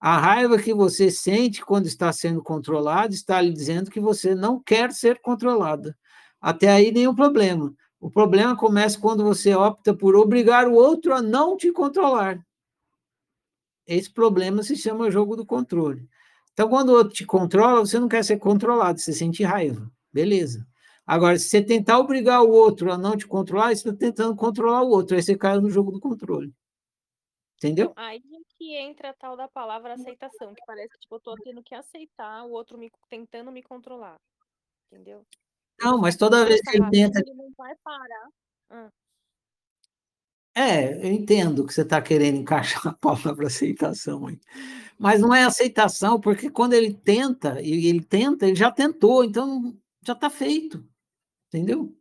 A raiva que você sente quando está sendo controlado está lhe dizendo que você não quer ser controlada. Até aí nenhum problema. O problema começa quando você opta por obrigar o outro a não te controlar. Esse problema se chama jogo do controle. Então, quando o outro te controla, você não quer ser controlado, você sente raiva. Beleza. Agora, se você tentar obrigar o outro a não te controlar, você está tentando controlar o outro. Aí você cai no jogo do controle. Entendeu? Aí que entra a tal da palavra aceitação, que parece que tipo, eu estou tendo que aceitar o outro me, tentando me controlar. Entendeu? Não, mas toda vez que ele tenta. Ele não vai parar. É, eu entendo que você está querendo encaixar a palavra aceitação aí. Mas não é aceitação, porque quando ele tenta, e ele tenta, ele já tentou, então já está feito. Entendeu?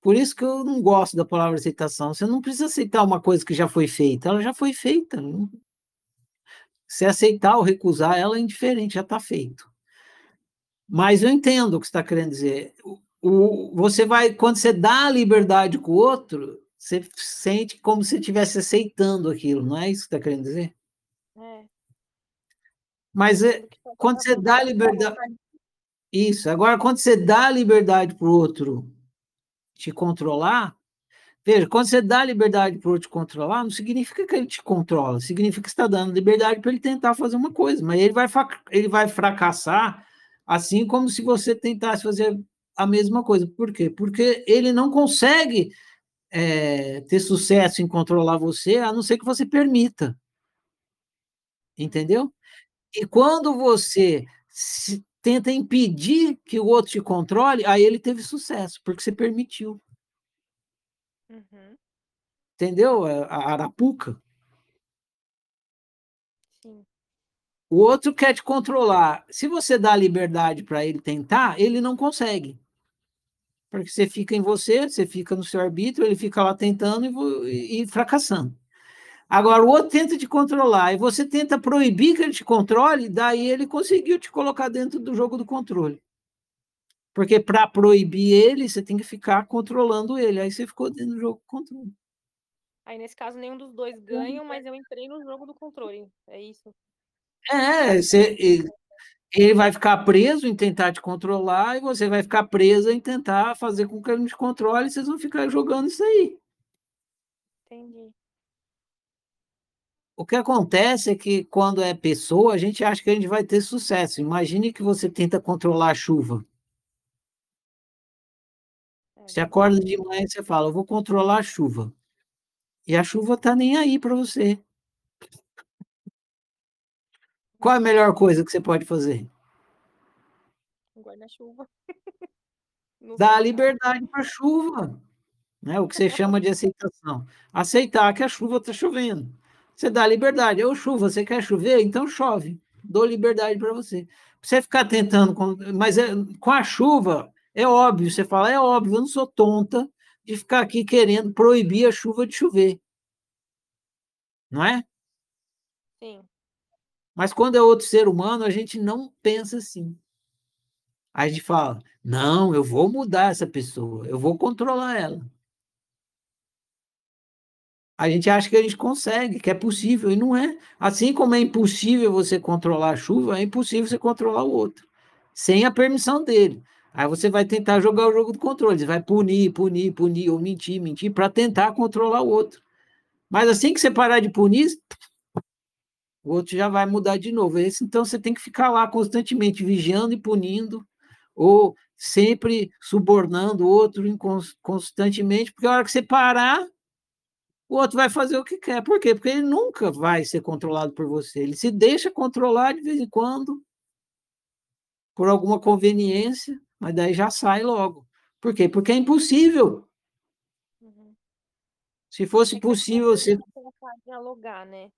Por isso que eu não gosto da palavra aceitação. Você não precisa aceitar uma coisa que já foi feita, ela já foi feita. Se aceitar ou recusar, ela é indiferente, já está feito. Mas eu entendo o que você está querendo dizer. O, o, você vai, quando você dá a liberdade com o outro, você sente como se estivesse aceitando aquilo, não é isso que está querendo dizer? É. Mas é, quando você dá a liberdade. Isso, agora quando você dá a liberdade para o outro te controlar, veja, quando você dá a liberdade para o outro te controlar, não significa que ele te controla, significa que você está dando liberdade para ele tentar fazer uma coisa, mas ele vai, ele vai fracassar Assim como se você tentasse fazer a mesma coisa. Por quê? Porque ele não consegue é, ter sucesso em controlar você, a não ser que você permita. Entendeu? E quando você se, tenta impedir que o outro te controle, aí ele teve sucesso, porque você permitiu. Uhum. Entendeu? A arapuca. Sim. O outro quer te controlar. Se você dá liberdade para ele tentar, ele não consegue. Porque você fica em você, você fica no seu arbítrio, ele fica lá tentando e, e fracassando. Agora, o outro tenta te controlar e você tenta proibir que ele te controle, daí ele conseguiu te colocar dentro do jogo do controle. Porque para proibir ele, você tem que ficar controlando ele. Aí você ficou dentro do jogo do controle. Aí, nesse caso, nenhum dos dois ganham, mas eu entrei no jogo do controle. É isso. É, você, ele vai ficar preso em tentar te controlar e você vai ficar presa em tentar fazer com que ele te controle e vocês vão ficar jogando isso aí. Entendi. O que acontece é que quando é pessoa, a gente acha que a gente vai ter sucesso. Imagine que você tenta controlar a chuva. É Você acorda de manhã e você fala, eu vou controlar a chuva. E a chuva tá nem aí para você. Qual é a melhor coisa que você pode fazer? Um guarda-chuva. Sei. liberdade para a chuva. Né? O que você chama de aceitação. Aceitar que a chuva está chovendo. Você dá liberdade. Ô, chuva, você quer chover? Então chove. Dou liberdade para você. Você ficar tentando, com- mas é- com a chuva, é óbvio. Você fala, é óbvio, eu não sou tonta de ficar aqui querendo proibir a chuva de chover. Não é? Mas quando é outro ser humano, a gente não pensa assim. A gente fala: não, eu vou mudar essa pessoa, eu vou controlar ela. A gente acha que a gente consegue, que é possível, e não é. Assim como é impossível você controlar a chuva, é impossível você controlar o outro, sem a permissão dele. Aí você vai tentar jogar o jogo do controle, você vai punir, punir, punir, ou mentir, mentir, para tentar controlar o outro. Mas assim que você parar de punir, o outro já vai mudar de novo. Esse, então você tem que ficar lá constantemente vigiando e punindo, ou sempre subornando o outro constantemente, porque a hora que você parar, o outro vai fazer o que quer. Por quê? Porque ele nunca vai ser controlado por você. Ele se deixa controlar de vez em quando, por alguma conveniência, mas daí já sai logo. Por quê? Porque é impossível. Uhum. Se fosse É você possível, você. dialogar, né?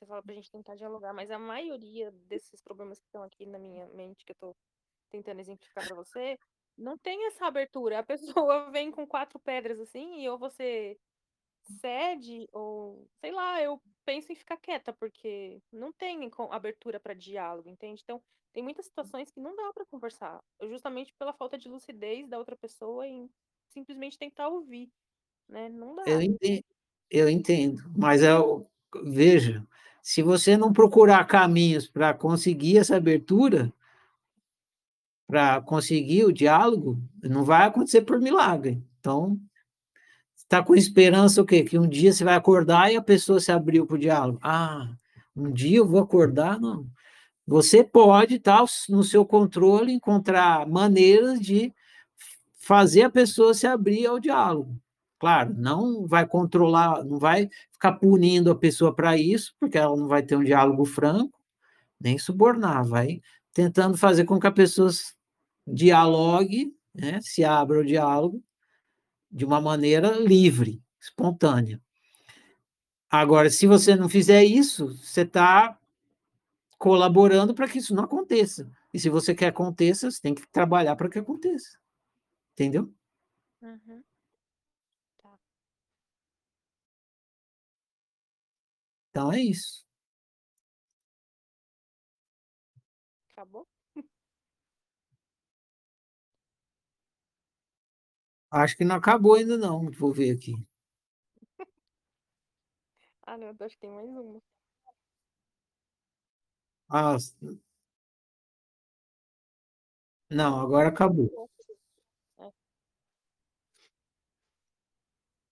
Você fala pra gente tentar dialogar, mas a maioria desses problemas que estão aqui na minha mente, que eu tô tentando exemplificar pra você, não tem essa abertura. A pessoa vem com quatro pedras assim, e ou você cede, ou sei lá, eu penso em ficar quieta, porque não tem abertura pra diálogo, entende? Então, tem muitas situações que não dá pra conversar, justamente pela falta de lucidez da outra pessoa em simplesmente tentar ouvir, né? Não dá. Eu entendo, eu entendo, mas eu, veja, se você não procurar caminhos para conseguir essa abertura, para conseguir o diálogo, não vai acontecer por milagre. Então, está com esperança o quê? Que um dia você vai acordar e a pessoa se abriu para o diálogo. Ah, um dia eu vou acordar? Não. Você pode, tá, no seu controle, encontrar maneiras de fazer a pessoa se abrir ao diálogo. Claro, não vai controlar, não vai ficar punindo a pessoa para isso, porque ela não vai ter um diálogo franco, nem subornar, vai tentando fazer com que a pessoa dialogue, né, se abra ao diálogo de uma maneira livre, espontânea. Agora, se você não fizer isso, você está colaborando para que isso não aconteça. E se você quer que aconteça, você tem que trabalhar para que aconteça. Entendeu? Uhum. Tá. Então é isso. Acabou? Acho que não acabou ainda não. Vou ver aqui. Ah, não, acho que tem mais uma. Ah, não, agora acabou. É.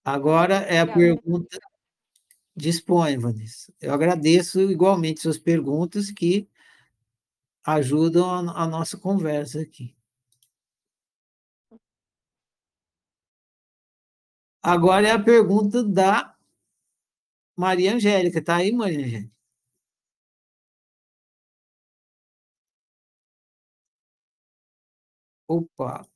Agora é a pergunta. Dispõe, Vanessa. Eu agradeço igualmente suas perguntas que ajudam a, a nossa conversa aqui. Agora é a pergunta da Maria Angélica. Está aí, Maria Angélica? Opa!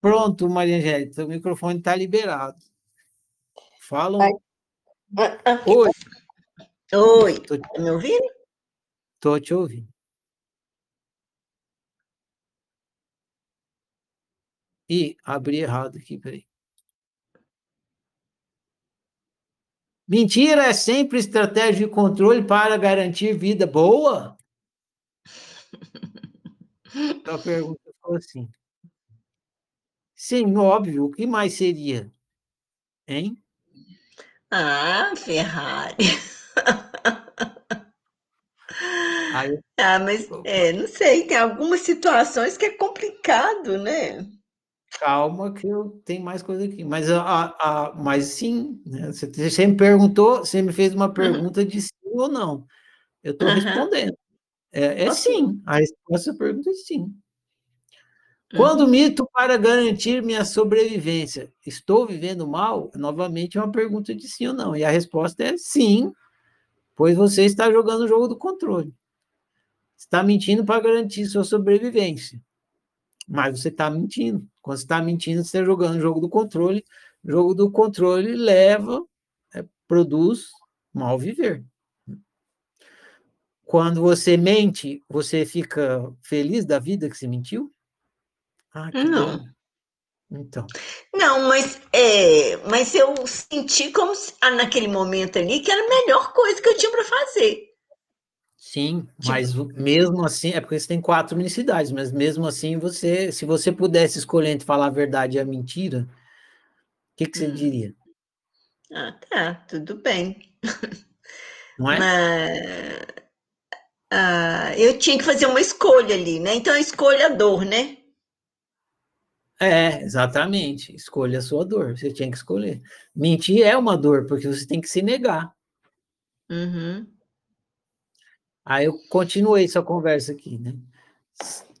Pronto, Maria Angélica, o microfone está liberado. Fala. Ah, ah, Oi. Oi, Tô, tá me ouvindo? tô te ouvindo. Ih, abri errado aqui, peraí. Mentira é sempre estratégia de controle para garantir vida boa? Então a pergunta ficou assim. Sim, óbvio. O que mais seria? Hein? Ah, Ferrari. Aí, Ah, mas é, não sei, tem algumas situações que é complicado, né? calma que eu tenho mais coisa aqui. Mas, a, a, mas sim, né? Você, você me perguntou, você me fez uma pergunta de sim ou não. Eu estou respondendo. É, é sim. A resposta à pergunta é sim. Quando mito para garantir minha sobrevivência? Estou vivendo mal? Novamente é uma pergunta de sim ou não. E a resposta é sim, pois você está jogando o jogo do controle. Está mentindo para garantir sua sobrevivência. Mas você está mentindo. Quando você está mentindo, você está jogando o jogo do controle. O jogo do controle leva, é, produz mal viver. Quando você mente, você fica feliz da vida que você mentiu? Ah, que Não. bom. Então. Não, mas, é, mas eu senti como se, ah, naquele momento ali que era a melhor coisa que eu tinha para fazer. Sim, Tipo- mas mesmo assim, é porque você tem quatro unicidades, mas mesmo assim, você, se você pudesse escolher entre falar a verdade e a mentira, o que, que você Hum. diria? Ah, tá, tudo bem. Não é? Mas ah, eu tinha que fazer uma escolha ali, né? Então, a escolha a dor, né? É, exatamente. Escolha a sua dor, você tinha que escolher. Mentir é uma dor, porque você tem que se negar. Uhum. Aí eu continuei essa conversa aqui, né?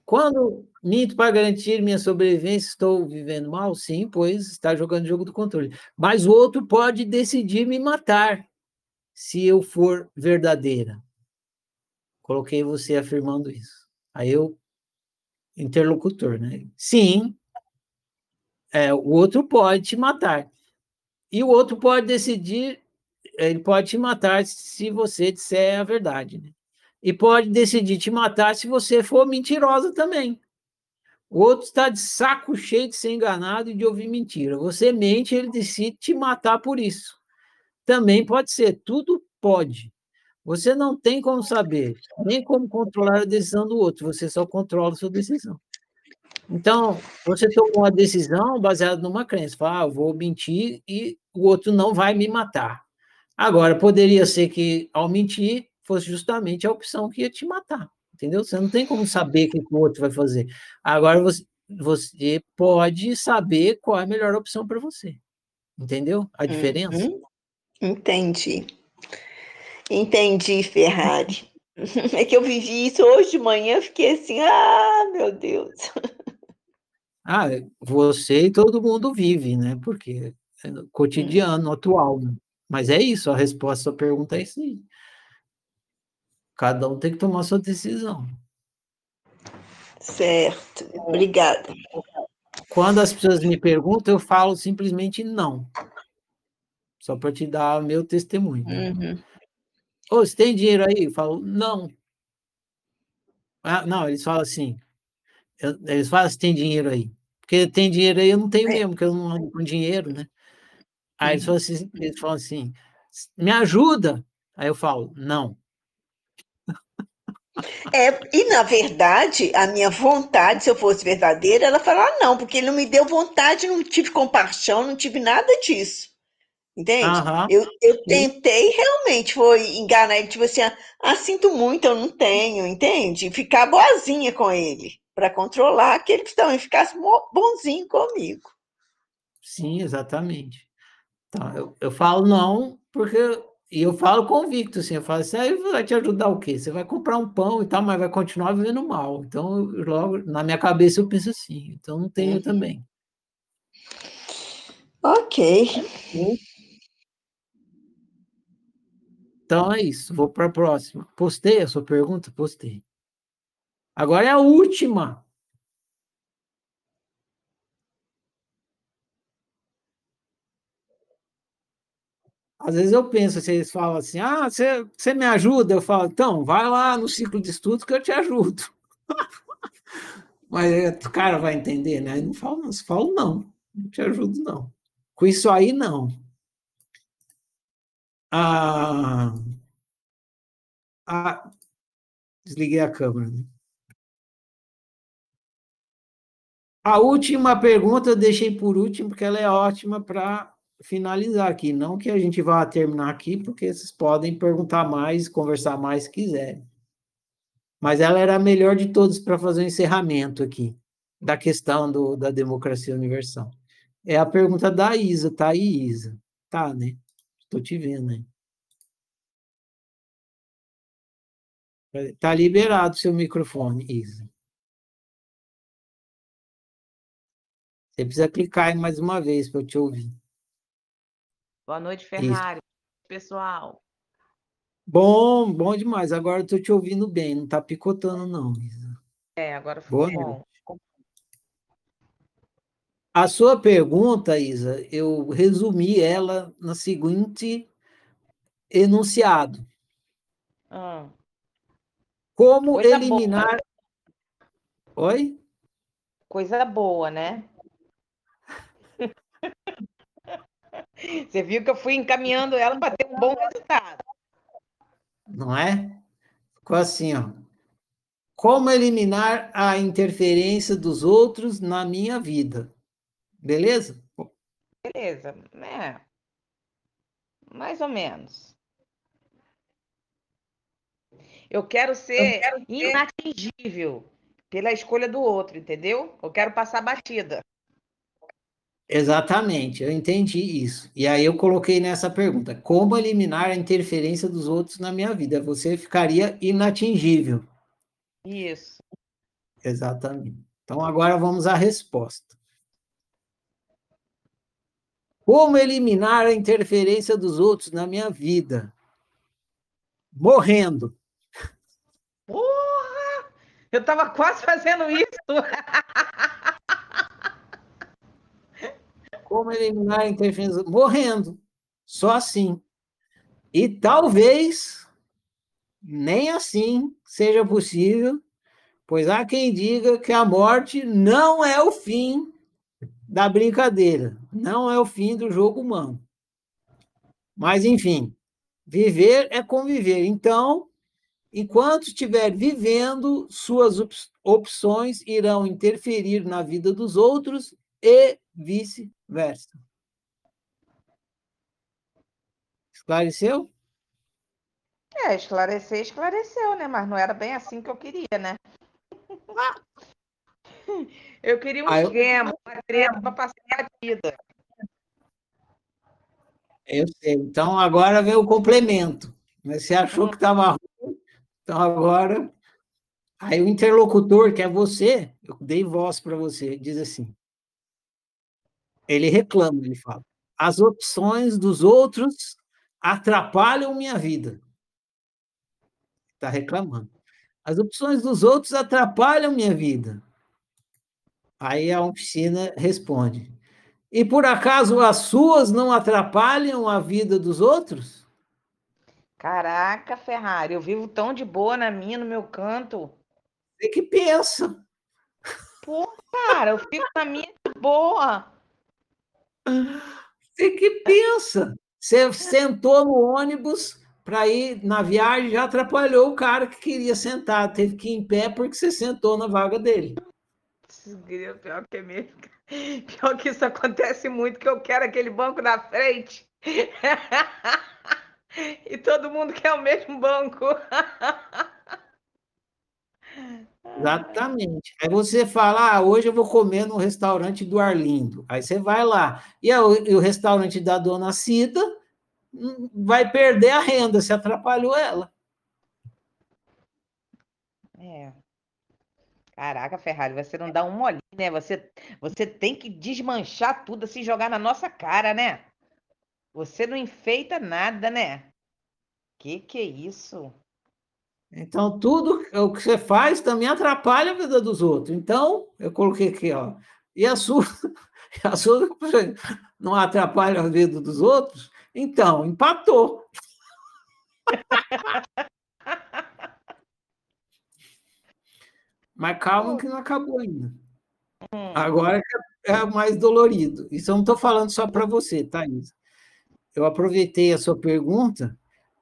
Quando minto para garantir minha sobrevivência, estou vivendo mal? Sim, pois está jogando o jogo do controle. Mas o outro pode decidir me matar se eu for verdadeira. Coloquei você afirmando isso. Aí eu, interlocutor, né? Sim, é, o outro pode te matar. E o outro pode decidir, ele pode te matar se você disser a verdade, né? E pode decidir te matar se você for mentirosa também. O outro está de saco cheio de ser enganado e de ouvir mentira. Você mente, ele decide te matar por isso. Também pode ser, tudo pode. Você não tem como saber, nem como controlar a decisão do outro, você só controla a sua decisão. Então, você tomou uma decisão baseada numa crença, fala, ah, eu vou mentir e o outro não vai me matar. Agora, poderia ser que, ao mentir, fosse justamente a opção que ia te matar, entendeu? Você não tem como saber o que o outro vai fazer. Agora, você, você pode saber qual é a melhor opção para você, entendeu? A diferença? Uhum. Entendi. Entendi, Ferrari. É que eu vivi isso hoje de manhã, fiquei assim, ah, meu Deus. Ah, você e todo mundo vive, né? Porque é cotidiano, atual. Né? Mas é isso, a resposta à sua pergunta é aí. Cada um tem que tomar sua decisão. Certo, obrigada. Quando as pessoas me perguntam, eu falo simplesmente não. Só para te dar meu testemunho. Uhum. Ô, você tem dinheiro aí? Eu falo, não. Ah, não, eles falam assim. eles falam se tem dinheiro aí. Porque tem dinheiro aí, eu não tenho mesmo, porque eu não ando com dinheiro, né? Aí eles falam assim, eles falam assim, me ajuda. Aí eu falo, não. É, e na verdade, a minha vontade, se eu fosse verdadeira, ela falar não, porque ele não me deu vontade, não tive compaixão, não tive nada disso. Entende? Aham. Eu, eu tentei realmente, foi enganar ele, tipo assim, ah, sinto muito, eu não tenho, entende? Ficar boazinha com ele, para controlar que ele também ficasse bonzinho comigo. Sim, exatamente. Então, eu, eu falo não, porque. E eu falo convicto, assim, eu falo assim, aí vai te ajudar o quê? Você vai comprar um pão e tal, mas vai continuar vivendo mal. Então, logo, na minha cabeça, eu penso assim, então não tenho Uhum. também. Ok. Então é isso, vou para a próxima. Postei a sua pergunta? Postei. Agora é a última. Às vezes eu penso, vocês falam assim, ah, você, você me ajuda? Eu falo, então, vai lá no ciclo de estudos que eu te ajudo. Mas é, o cara vai entender, né? Eu não falo, não, falo, não, não te ajudo, não. Com isso aí, não. Ah, ah, desliguei a câmera. Né? A última pergunta eu deixei por último, porque ela é ótima para finalizar aqui. Não que a gente vá terminar aqui, porque vocês podem perguntar mais, conversar mais se quiserem. Mas ela era a melhor de todas para fazer o um encerramento aqui, da questão do, da democracia universal. É a pergunta da Isa, tá aí, Isa? Tá, né? Estou te vendo aí. Tá liberado seu microfone, Isa. Você precisa clicar aí mais uma vez para eu te ouvir. Boa noite, Ferrari. Isso. Pessoal. Bom, bom demais. Agora estou te ouvindo bem, não está picotando, não, Isa. É, agora foi Boa bom. Noite. A sua pergunta, Isa, eu resumi ela na seguinte enunciado. Ah. Como Coisa eliminar. Boa. Oi? Coisa boa, né? Você viu que eu fui encaminhando ela para ter um bom resultado. Não é? Ficou assim, ó. Como eliminar a interferência dos outros na minha vida? Beleza? Beleza, né? Mais ou menos. Eu quero ser, eu quero ser inatingível pela escolha do outro, entendeu? Eu quero passar batida. Exatamente, eu entendi isso. E aí eu coloquei nessa pergunta: como eliminar a interferência dos outros na minha vida? Você ficaria inatingível. Isso. Exatamente. Então agora vamos à resposta. Como eliminar a interferência dos outros na minha vida? Morrendo. Porra! Eu estava quase fazendo isso. Como eliminar a interferência? Morrendo. Só assim. E talvez nem assim seja possível, pois há quem diga que a morte não é o fim da brincadeira, não é o fim do jogo humano. Mas, enfim, viver é conviver. Então, enquanto estiver vivendo, suas opções irão interferir na vida dos outros e vice-versa. Esclareceu? É, esclarecer, esclareceu, né? Mas não era bem assim que eu queria, né? Eu queria um ah, esquema, eu... uma treta para passar a vida. Eu sei. Então agora vem o complemento. Você achou que estava ruim, então agora. Aí o interlocutor, que é você, eu dei voz para você, diz assim: ele reclama, ele fala: as opções dos outros atrapalham minha vida. Está reclamando. As opções dos outros atrapalham minha vida. Aí a oficina responde: e por acaso as suas não atrapalham a vida dos outros? Caraca, Ferrari, eu vivo tão de boa na minha, no meu canto. Você que pensa. Pô, cara, eu fico na minha de boa. Você que pensa. Você sentou no ônibus para ir na viagem, já atrapalhou o cara que queria sentar, teve que ir em pé porque você sentou na vaga dele. Pior que é mesmo. Pior que isso acontece muito, que eu quero aquele banco na frente. e todo mundo quer o mesmo banco. Exatamente. Aí você fala, ah, hoje eu vou comer no restaurante do Arlindo. Aí você vai lá. E, a, e o restaurante da dona Cida hum, vai perder a renda, se atrapalhou ela. É. Caraca, Ferrari, você não dá um molinho, né? Você, você tem que desmanchar tudo, se assim, jogar na nossa cara, né? Você não enfeita nada, né? Que que é isso? Então, tudo o que você faz também atrapalha a vida dos outros. Então, eu coloquei aqui, ó. E a sua, a sua não atrapalha a vida dos outros? Então, empatou. Mas calma que não acabou ainda. Hum. Agora é mais dolorido. Isso eu não estou falando só para você, Thaís. Eu aproveitei a sua pergunta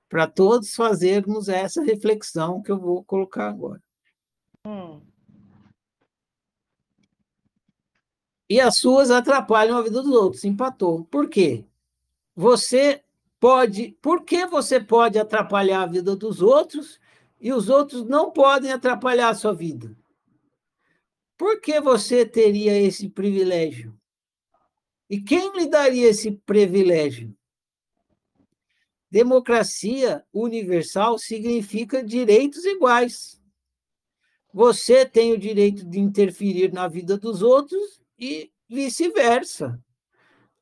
para todos fazermos essa reflexão que eu vou colocar agora. Hum. E as suas atrapalham a vida dos outros, empatou. Por quê? Você pode. Por que você pode atrapalhar a vida dos outros e os outros não podem atrapalhar a sua vida? Por que você teria esse privilégio? E quem lhe daria esse privilégio? Democracia universal significa direitos iguais. Você tem o direito de interferir na vida dos outros e vice-versa.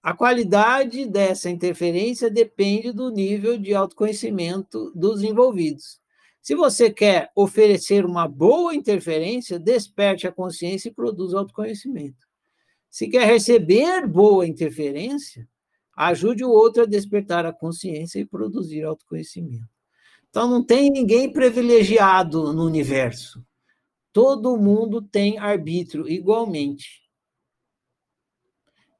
A qualidade dessa interferência depende do nível de autoconhecimento dos envolvidos. Se você quer oferecer uma boa interferência, desperte a consciência e produza autoconhecimento. Se quer receber boa interferência, ajude o outro a despertar a consciência e produzir autoconhecimento. Então, não tem ninguém privilegiado no universo. Todo mundo tem arbítrio igualmente.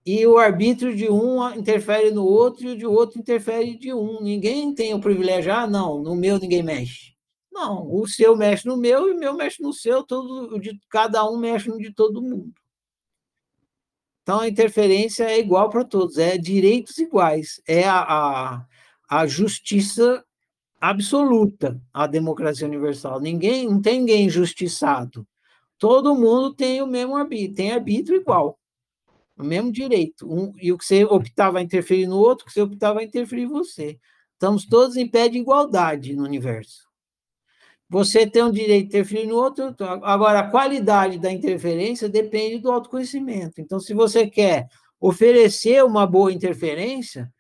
E o arbítrio de um interfere no outro e o de outro interfere de um. Ninguém tem o privilégio, ah, não, no meu ninguém mexe. Não, o seu mexe no meu e o meu mexe no seu, todo, de, cada um mexe no de todo mundo. Então, a interferência é igual para todos, é direitos iguais, é a, a, a justiça absoluta, a democracia universal. Ninguém, não tem ninguém injustiçado. Todo mundo tem o mesmo arbítrio, tem arbítrio igual, o mesmo direito. Um, e o que você optava a interferir no outro, o que você optava a interferir em você. Estamos todos em pé de igualdade no universo. Você tem o direito de interferir no outro. Agora, a qualidade da interferência depende do autoconhecimento. Então, se você quer oferecer uma boa interferência,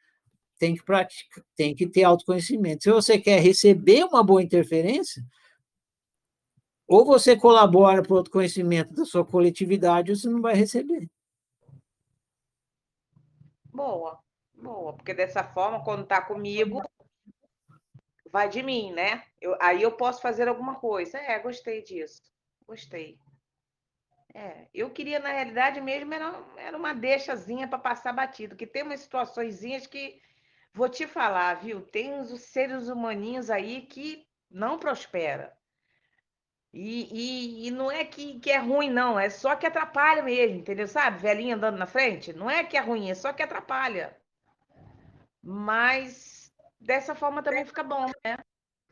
tem que praticar, tem que ter autoconhecimento. Se você quer receber uma boa interferência, ou você colabora para o autoconhecimento da sua coletividade, ou você não vai receber. Boa, boa, porque dessa forma, quando está comigo, vai de mim, né? Eu, aí eu posso fazer alguma coisa. É, gostei disso. Gostei. É, eu queria, na realidade, mesmo era, era uma deixazinha para passar batido, que tem umas situações que, vou te falar, viu? Tem uns seres humaninhos aí que não prospera. E, e, e, não é que, que é ruim, não, é só que atrapalha mesmo, entendeu? Sabe? Velhinha andando na frente, não é que é ruim, é só que atrapalha. Mas dessa forma também fica bom, né?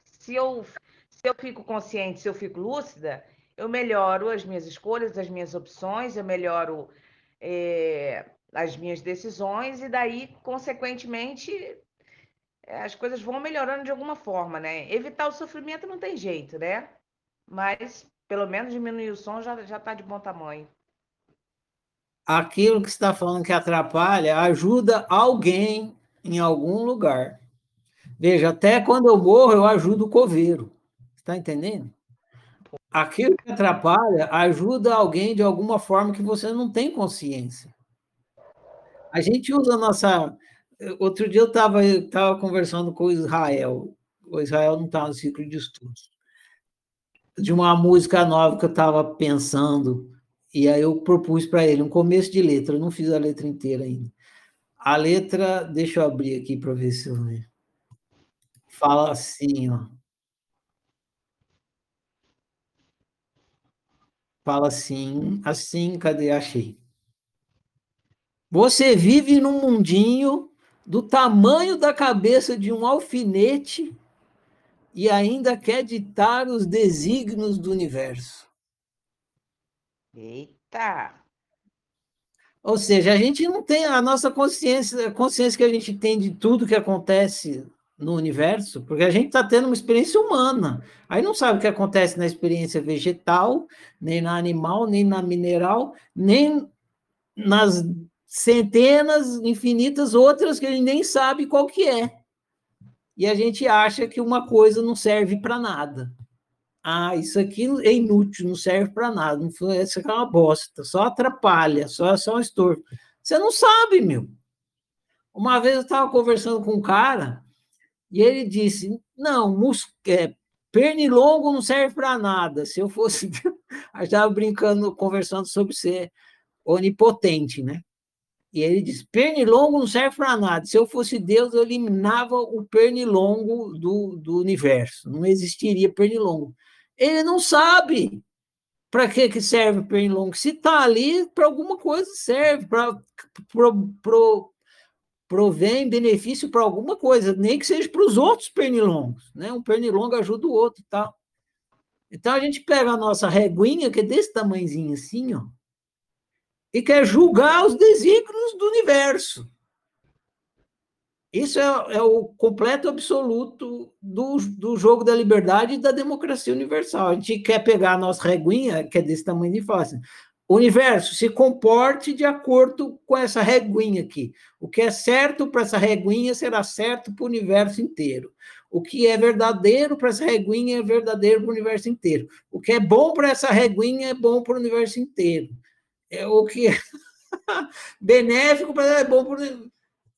Se eu, se eu fico consciente, se eu fico lúcida, eu melhoro as minhas escolhas, as minhas opções, eu melhoro é, as minhas decisões, e daí, consequentemente, é, as coisas vão melhorando de alguma forma, né? Evitar o sofrimento não tem jeito, né? Mas pelo menos diminuir o som já está de bom tamanho. Aquilo que você está falando que atrapalha ajuda alguém em algum lugar. Veja, até quando eu morro, eu ajudo o coveiro. Está entendendo? Aquilo que atrapalha ajuda alguém de alguma forma que você não tem consciência. A gente usa a nossa. Outro dia eu estava tava conversando com o Israel. O Israel não está no ciclo de estudos. De uma música nova que eu estava pensando. E aí eu propus para ele um começo de letra. Eu não fiz a letra inteira ainda. A letra, deixa eu abrir aqui para ver se eu vejo fala assim, ó. Fala assim, assim, cadê? Achei. Você vive num mundinho do tamanho da cabeça de um alfinete e ainda quer ditar os desígnios do universo. Eita! Ou seja, a gente não tem a nossa consciência, a consciência que a gente tem de tudo que acontece no universo, porque a gente está tendo uma experiência humana. Aí não sabe o que acontece na experiência vegetal, nem na animal, nem na mineral, nem nas centenas, infinitas outras que a gente nem sabe qual que é. E a gente acha que uma coisa não serve para nada. ah, isso aqui é inútil, não serve para nada, isso aqui é uma bosta, só atrapalha, só, só um estorvo. Você não sabe, meu. Uma vez eu estava conversando com um cara e ele disse: Não, mus é, pernilongo não serve para nada. Se eu fosse. eu estava brincando, conversando sobre ser onipotente, né? E ele disse: pernilongo não serve para nada. Se eu fosse Deus, eu eliminava o pernilongo do, do universo. Não existiria pernilongo. Ele não sabe para que, que serve o pernilongo. Se está ali, para alguma coisa serve, para provém benefício para alguma coisa, nem que seja para os outros pernilongos. Né? Um pernilongo ajuda o outro tal. Então a gente pega a nossa reguinha, que é desse tamanhozinho assim, ó, e quer julgar os desígnios do universo. Isso é, é, o completo absoluto do, do jogo da liberdade e da democracia universal. A gente quer pegar a nossa reguinha, que é desse tamanho, e falar assim: universo, se comporte de acordo com essa reguinha aqui. O que é certo para essa reguinha será certo para o universo inteiro. O que é verdadeiro para essa reguinha é verdadeiro para o universo inteiro. O que é bom para essa reguinha é bom para o universo inteiro é o que é benéfico para é bom para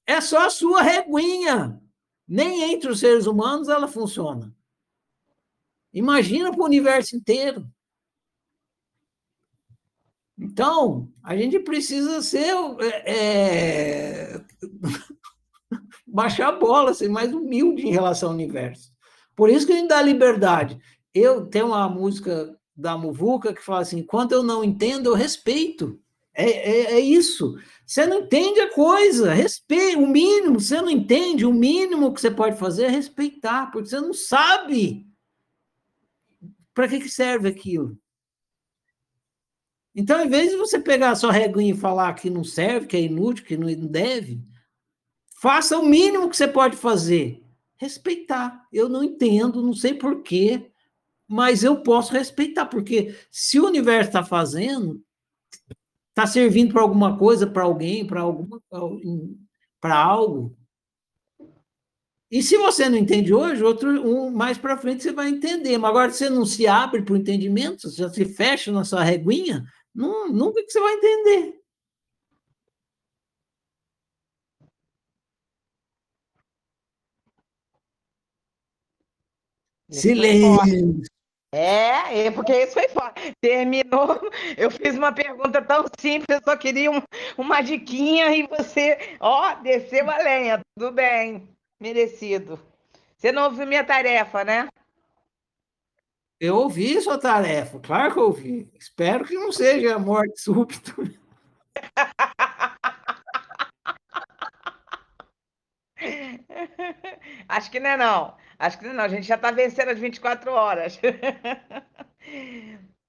é só a sua reguinha. Nem entre os seres humanos ela funciona. Imagina para o universo inteiro. Então, a gente precisa ser é, é baixar a bola, ser mais humilde em relação ao universo. Por isso que a gente dá liberdade. Eu tenho uma música da Muvuca que fala assim: quando eu não entendo, eu respeito. É, é, é, isso. Você não entende a coisa, respeita. O mínimo, você não entende, o mínimo que você pode fazer é respeitar, porque você não sabe para que, que serve aquilo. Então, em vez de você pegar a sua reguinha e falar que não serve, que é inútil, que não deve, faça o mínimo que você pode fazer. Respeitar. Eu não entendo, não sei porquê, mas eu posso respeitar, porque se o universo está fazendo, está servindo para alguma coisa, para alguém, para para algo. E se você não entende hoje, outro um, mais para frente você vai entender. Mas agora você não se abre para o entendimento, você já se fecha na sua reguinha, não, nunca que você vai entender. Silêncio. É, é, porque isso foi forte. Terminou, eu fiz uma pergunta tão simples, eu só queria um, uma diquinha e você, ó, desceu a lenha. Tudo bem, merecido. Você não ouviu minha tarefa, né? Eu ouvi sua tarefa, claro que eu ouvi. Espero que não seja morte súbita. Acho que não é não. Acho que não, a gente já está vencendo as 24 horas.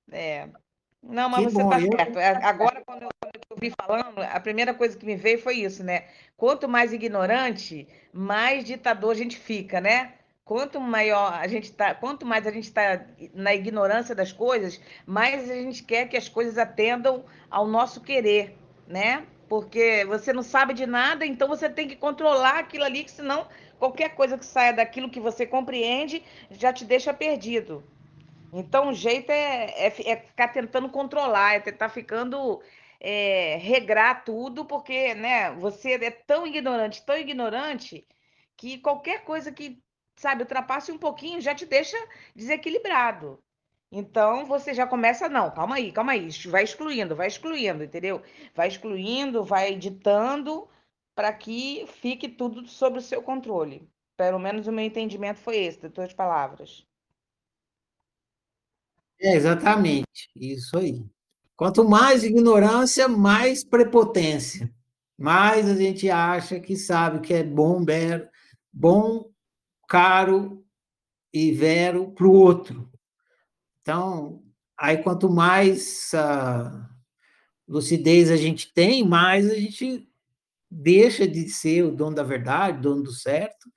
é. Não, mas que você está certo. É, agora, quando eu, quando eu vi falando, a primeira coisa que me veio foi isso, né? Quanto mais ignorante, mais ditador a gente fica, né? Quanto maior a gente tá, quanto mais a gente está na ignorância das coisas, mais a gente quer que as coisas atendam ao nosso querer, né? Porque você não sabe de nada, então você tem que controlar aquilo ali, que senão qualquer coisa que saia daquilo que você compreende já te deixa perdido. Então, o jeito é, é, é ficar tentando controlar, é tentar ficando é, regrar tudo, porque né, você é tão ignorante, tão ignorante, que qualquer coisa que, sabe, ultrapasse um pouquinho já te deixa desequilibrado. Então você já começa, não, calma aí, calma aí, vai excluindo, vai excluindo, entendeu? Vai excluindo, vai editando para que fique tudo sob o seu controle. Pelo menos o meu entendimento foi esse, de tuas palavras. É exatamente, isso aí. Quanto mais ignorância, mais prepotência. Mais a gente acha que sabe que é bom, bom, caro e vero para o outro. Então, aí quanto mais uh, lucidez a gente tem, mais a gente deixa de ser o dono da verdade, dono do certo,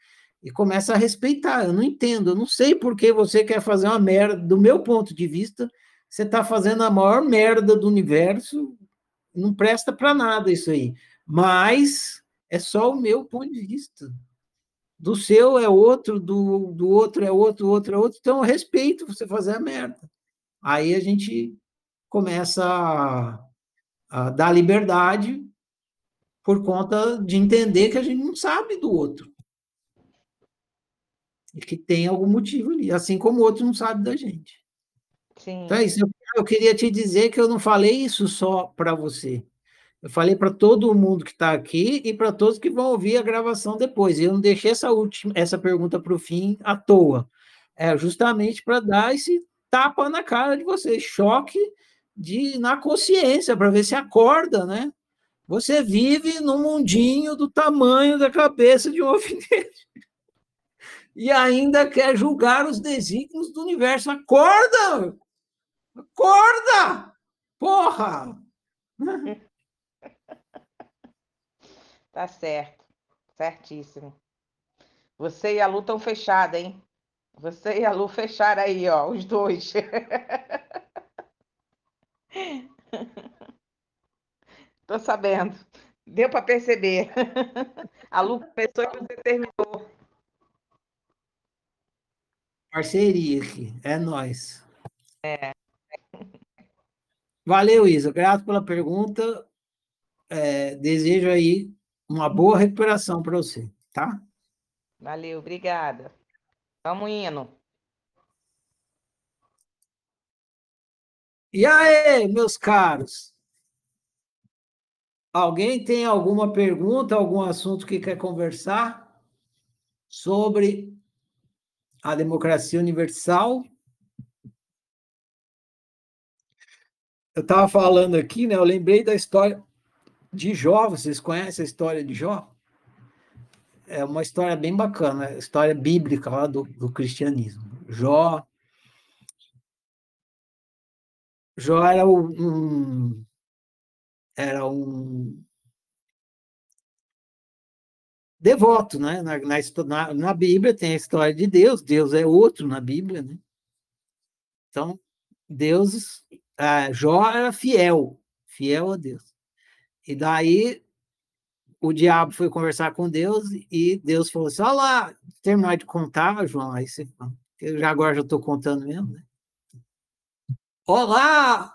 e começa a respeitar. Eu não entendo, eu não sei por que você quer fazer uma merda. Do meu ponto de vista, você está fazendo a maior merda do universo, não presta para nada isso aí. Mas é só o meu ponto de vista. Do seu é outro, do, do outro é outro, do outro é outro, então eu respeito você fazer a merda. Aí a gente começa a, a dar liberdade por conta de entender que a gente não sabe do outro. E que tem algum motivo ali, assim como o outro não sabe da gente. Sim. Então é isso. Eu, eu queria te dizer que eu não falei isso só para você. Eu falei para todo mundo que está aqui e para todos que vão ouvir a gravação depois. Eu não deixei essa última, essa pergunta para o fim à toa. É justamente para dar esse tapa na cara de vocês, choque de na consciência para ver se acorda, né? Você vive num mundinho do tamanho da cabeça de um alfinete. E ainda quer julgar os desígnios do universo. Acorda! Acorda! Porra! Tá certo. Certíssimo. Você e a Lu estão fechadas, hein? Você e a Lu fecharam aí, ó, os dois. Tô sabendo. Deu para perceber. A Lu pensou que você terminou. Parceria aqui, é nós. É. Valeu, Isa. Grato pela pergunta. É, desejo aí uma boa recuperação para você, tá? Valeu, obrigada. Vamos indo. E aí, meus caros? Alguém tem alguma pergunta, algum assunto que quer conversar sobre a democracia universal? Eu estava falando aqui, né? Eu lembrei da história de Jó. Vocês conhecem a história de Jó? É uma história bem bacana, história bíblica lá do, do cristianismo. Jó. Jó era um, era um devoto, né? Na, na, na, Bíblia tem a história de Deus, Deus é outro na Bíblia, né? Então, Deus, ah, Jó era fiel, fiel a Deus. E daí o diabo foi conversar com Deus e Deus falou assim: Olha lá, terminar de contar, João, aí você eu já agora já estou contando mesmo, né? Olá!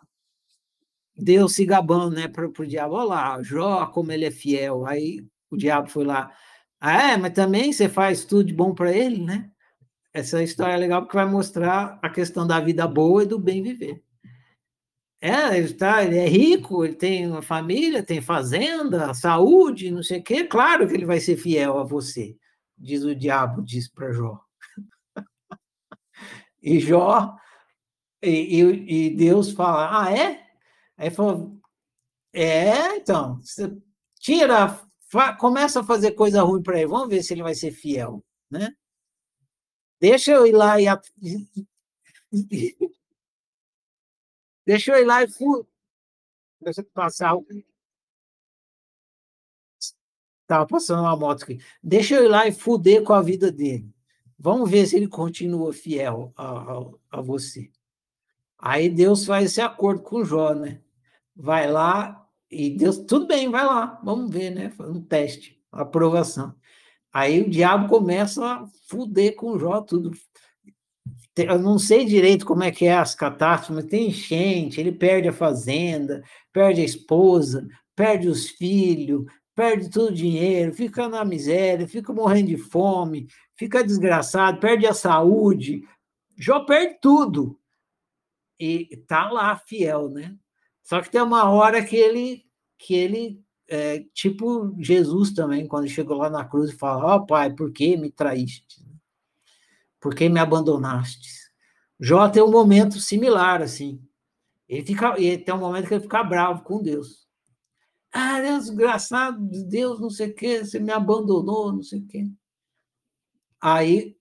Deus se gabando, né, para o diabo, lá, Jó, como ele é fiel. Aí o diabo foi lá, ah, é, mas também você faz tudo de bom para ele, né? Essa história é legal porque vai mostrar a questão da vida boa e do bem viver. É, ele, tá, ele é rico, ele tem uma família, tem fazenda, saúde, não sei o quê. Claro que ele vai ser fiel a você, diz o diabo, diz para Jó. e Jó, e, e, e, Deus fala: Ah, é? Aí falou: É, então, tira, fa, começa a fazer coisa ruim para ele, vamos ver se ele vai ser fiel, né? Deixa eu ir lá e. Deixa eu ir lá e fui. Deixa eu passar. Estava passando uma moto aqui. Deixa eu ir lá e fuder com a vida dele. Vamos ver se ele continua fiel a, a, a você. Aí Deus faz esse acordo com Jó, né? Vai lá e Deus, tudo bem, vai lá, vamos ver, né? Um teste, aprovação. Aí o diabo começa a fuder com Jó tudo eu não sei direito como é que é as catástrofes, mas tem enchente, ele perde a fazenda, perde a esposa, perde os filhos, perde todo o dinheiro, fica na miséria, fica morrendo de fome, fica desgraçado, perde a saúde, Jó perde tudo. E tá lá fiel, né? Só que tem uma hora que ele que ele é, tipo Jesus também, quando chegou lá na cruz e fala: Ó oh, pai, por que me traíste? Por que me abandonaste? Jó tem um momento similar, assim. Ele, fica, ele tem um momento que ele fica bravo com Deus. Ah, Deus, desgraçado, Deus, não sei o quê, você me abandonou, não sei o quê. Aí,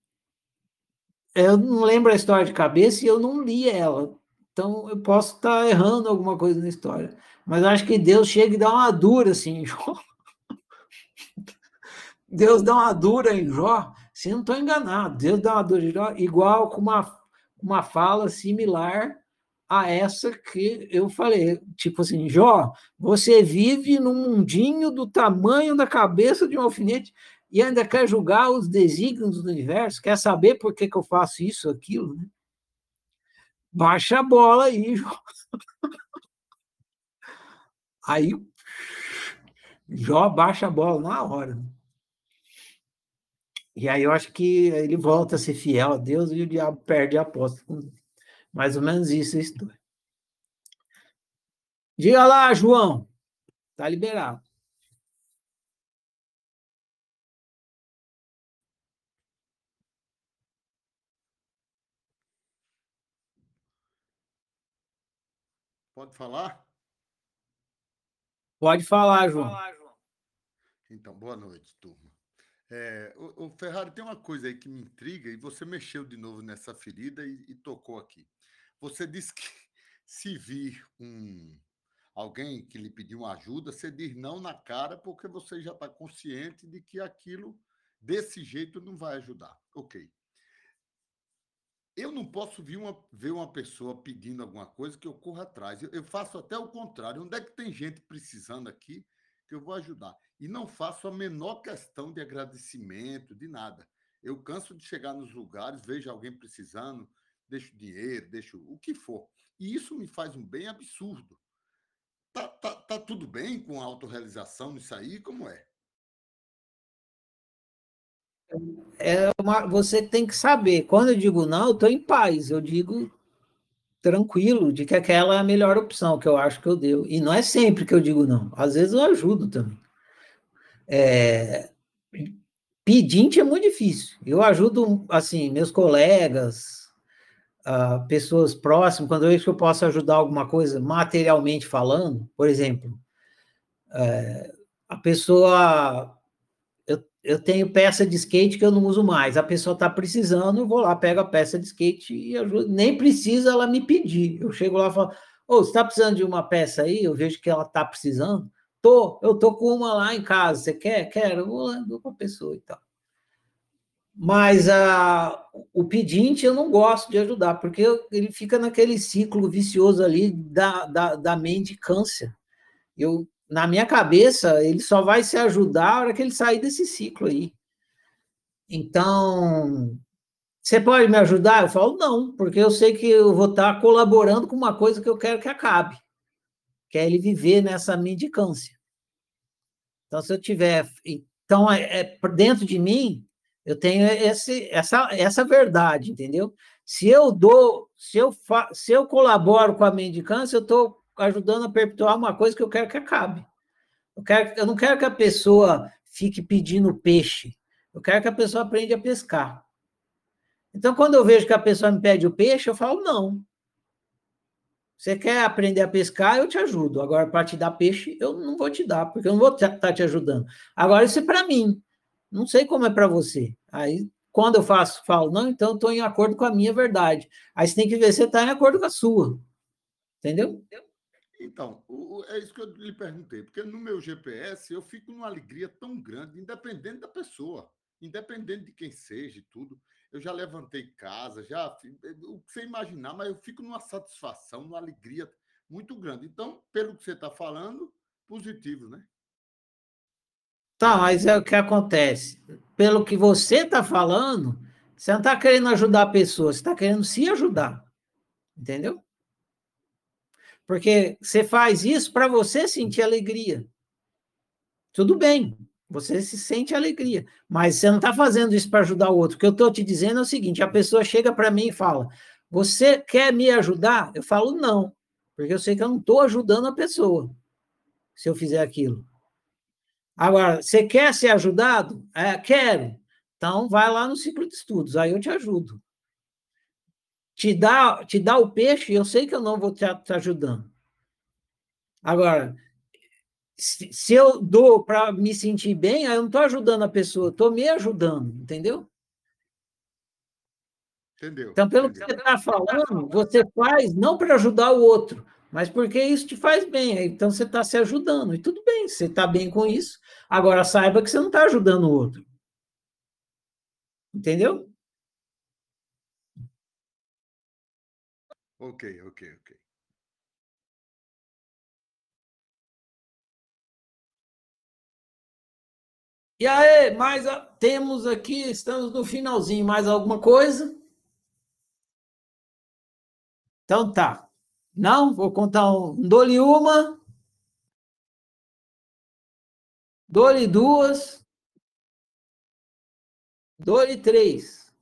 eu não lembro a história de cabeça e eu não li ela. Então, eu posso estar errando alguma coisa na história. Mas acho que Deus chega e dá uma dura, assim, Jó. Deus dá uma dura em Jó se não estou enganado, Deus dá uma dor igual com uma, uma fala similar a essa que eu falei. Tipo assim, Jó, você vive num mundinho do tamanho da cabeça de um alfinete e ainda quer julgar os desígnios do universo, quer saber por que, que eu faço isso, aquilo, né? Baixa a bola aí, Jó. Aí, Jó baixa a bola na hora. E aí eu acho que ele volta a ser fiel a Deus e o diabo perde a aposta. Mais ou menos isso a história. Diga lá, João. Está liberado. Pode falar? Pode falar, João. Então, boa noite, turma. É, o, o, Ferrari tem uma coisa aí que me intriga e você mexeu de novo nessa ferida e, e tocou aqui. Você disse que se vir um alguém que lhe pediu ajuda, você diz não na cara porque você já está consciente de que aquilo desse jeito não vai ajudar. Ok. Eu não posso ver uma, ver uma pessoa pedindo alguma coisa que eu corra atrás. Eu, eu faço até o contrário. Onde é que tem gente precisando aqui que eu vou ajudar? E não faço a menor questão de agradecimento, de nada. Eu canso de chegar nos lugares, vejo alguém precisando, deixo dinheiro, deixo o que for. E isso me faz um bem absurdo. Tá, tá, tá tudo bem com a autorrealização nisso aí? Como é? é uma, você tem que saber. Quando eu digo não, eu estou em paz. Eu digo tranquilo de que aquela é a melhor opção que eu acho que eu deu. E não é sempre que eu digo não. Às vezes eu ajudo também. É, pedinte é muito difícil. Eu ajudo, assim, meus colegas, uh, pessoas próximas, quando eu vejo que eu posso ajudar alguma coisa materialmente falando, por exemplo, é, a pessoa eu tenho peça de skate que eu não uso mais. A pessoa está precisando, eu vou lá, pego a peça de skate e ajudo. Nem precisa ela me pedir. Eu chego lá e falo: Ô, oh, você está precisando de uma peça aí? Eu vejo que ela está precisando. Tô, eu tô com uma lá em casa. Você quer? Quero. Vou lá, dou para a pessoa e tal. Mas a, o pedinte eu não gosto de ajudar, porque ele fica naquele ciclo vicioso ali da, da, da mendicância. Eu na minha cabeça, ele só vai se ajudar a hora que ele sair desse ciclo aí. Então, você pode me ajudar? Eu falo, não, porque eu sei que eu vou estar colaborando com uma coisa que eu quero que acabe, que é ele viver nessa mendicância. Então, se eu tiver. Então, é, é, dentro de mim, eu tenho esse, essa, essa verdade, entendeu? Se eu dou, se eu, fa, se eu colaboro com a mendicância, eu estou ajudando a perpetuar uma coisa que eu quero que acabe. Eu, quero, eu não quero que a pessoa fique pedindo peixe. Eu quero que a pessoa aprenda a pescar. Então, quando eu vejo que a pessoa me pede o peixe, eu falo, não. Você quer aprender a pescar, eu te ajudo. Agora, para te dar peixe, eu não vou te dar, porque eu não vou estar tá te ajudando. Agora, isso é para mim. Não sei como é para você. Aí, quando eu faço, falo, não, então estou em acordo com a minha verdade. Aí você tem que ver se está em acordo com a sua. Entendeu? Então, é isso que eu lhe perguntei, porque no meu GPS eu fico numa alegria tão grande, independente da pessoa, independente de quem seja e tudo. Eu já levantei casa, já o que você imaginar, mas eu fico numa satisfação, numa alegria muito grande. Então, pelo que você está falando, positivo, né? Tá, mas é o que acontece. Pelo que você está falando, você não está querendo ajudar a pessoa, você está querendo se ajudar. Entendeu? Porque você faz isso para você sentir alegria. Tudo bem, você se sente alegria, mas você não está fazendo isso para ajudar o outro. O que eu estou te dizendo é o seguinte: a pessoa chega para mim e fala, Você quer me ajudar? Eu falo, não, porque eu sei que eu não estou ajudando a pessoa se eu fizer aquilo. Agora, você quer ser ajudado? É, quero. Então, vai lá no ciclo de estudos, aí eu te ajudo te dá, te dá o peixe, eu sei que eu não vou te, te ajudando. Agora, se, se eu dou para me sentir bem, eu não estou ajudando a pessoa, estou me ajudando, entendeu? Entendeu? Então, pelo entendeu. que você está falando, você faz não para ajudar o outro, mas porque isso te faz bem. Então, você está se ajudando. E tudo bem, você está bem com isso. Agora, saiba que você não está ajudando o outro. Entendeu? Ok, ok, ok. E aí, mais a- temos aqui, estamos no finalzinho, mais alguma coisa? Então tá. Não, vou contar um. Dou-lhe uma. Dou-lhe duas. Dou-lhe três.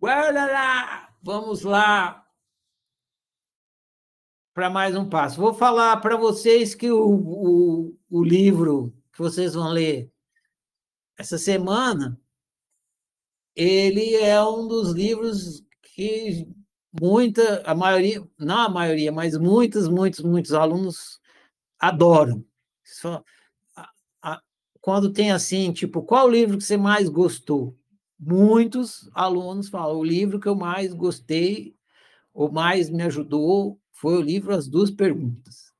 Guarda lá. Vamos lá para mais um passo. Vou falar para vocês que o, o, o livro que vocês vão ler essa semana, ele é um dos livros que muita, a maioria, não a maioria, mas muitos, muitos, muitos alunos adoram. Só, a- a- quando tem assim, tipo, qual livro que você mais gostou? Muitos alunos falam, o livro que eu mais gostei, ou mais me ajudou, foi o livro As Duas Perguntas.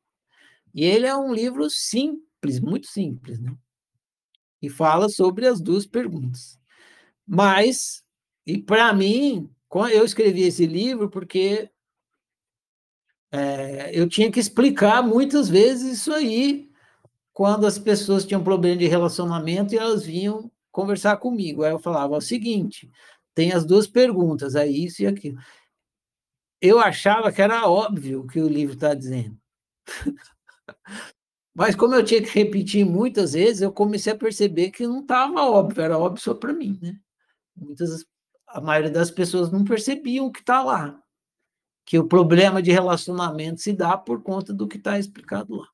E ele é um livro simples, muito simples, né? E fala sobre as duas perguntas. Mas, e para mim, eu escrevi esse livro porque eh, eu tinha que explicar muitas vezes isso aí quando as pessoas tinham problema de relacionamento e elas vinham conversar comigo. Aí eu falava "É o seguinte: tem as duas perguntas, é isso e aquilo. Eu achava que era óbvio o que o livro está dizendo. Mas como eu tinha que repetir muitas vezes, eu comecei a perceber que não estava óbvio, era óbvio só para mim, né? Muitas, a maioria das pessoas não percebiam o que está lá, que o problema de relacionamento se dá por conta do que está explicado lá.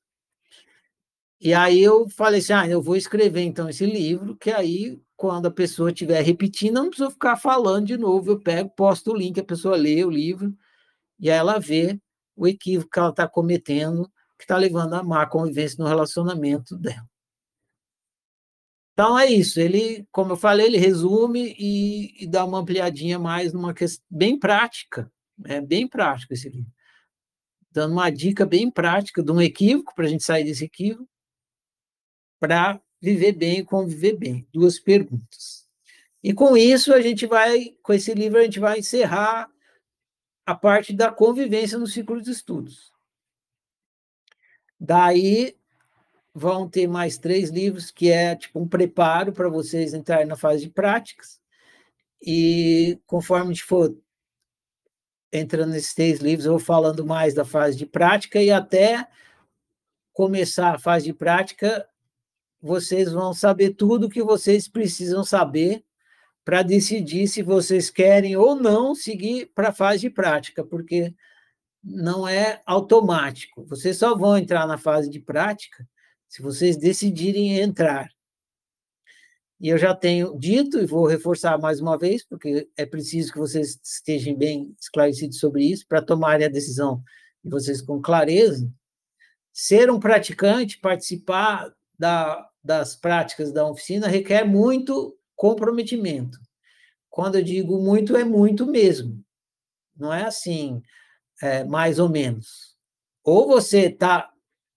E aí eu falei assim, ah, eu vou escrever então esse livro, que aí quando a pessoa estiver repetindo, eu não precisa ficar falando de novo, eu pego, posto o link, a pessoa lê o livro, e aí ela vê o equívoco que ela está cometendo, que está levando a má convivência no relacionamento dela. Então é isso. Ele, como eu falei, ele resume e, e dá uma ampliadinha mais numa questão bem prática. É bem prático esse livro. Dando uma dica bem prática de um equívoco, para a gente sair desse equívoco, para viver bem e conviver bem. Duas perguntas. E com isso, a gente vai, com esse livro, a gente vai encerrar a parte da convivência no ciclo de estudos. Daí vão ter mais três livros, que é tipo um preparo para vocês entrarem na fase de práticas. E conforme a gente for entrando nesses três livros, eu vou falando mais da fase de prática e até começar a fase de prática, vocês vão saber tudo o que vocês precisam saber para decidir se vocês querem ou não seguir para a fase de prática, porque não é automático. Vocês só vão entrar na fase de prática se vocês decidirem entrar. E eu já tenho dito, e vou reforçar mais uma vez, porque é preciso que vocês estejam bem esclarecidos sobre isso, para tomarem a decisão de vocês com clareza. Ser um praticante, participar da, das práticas da oficina, requer muito comprometimento. Quando eu digo muito, é muito mesmo. Não é assim, é, mais ou menos. Ou você está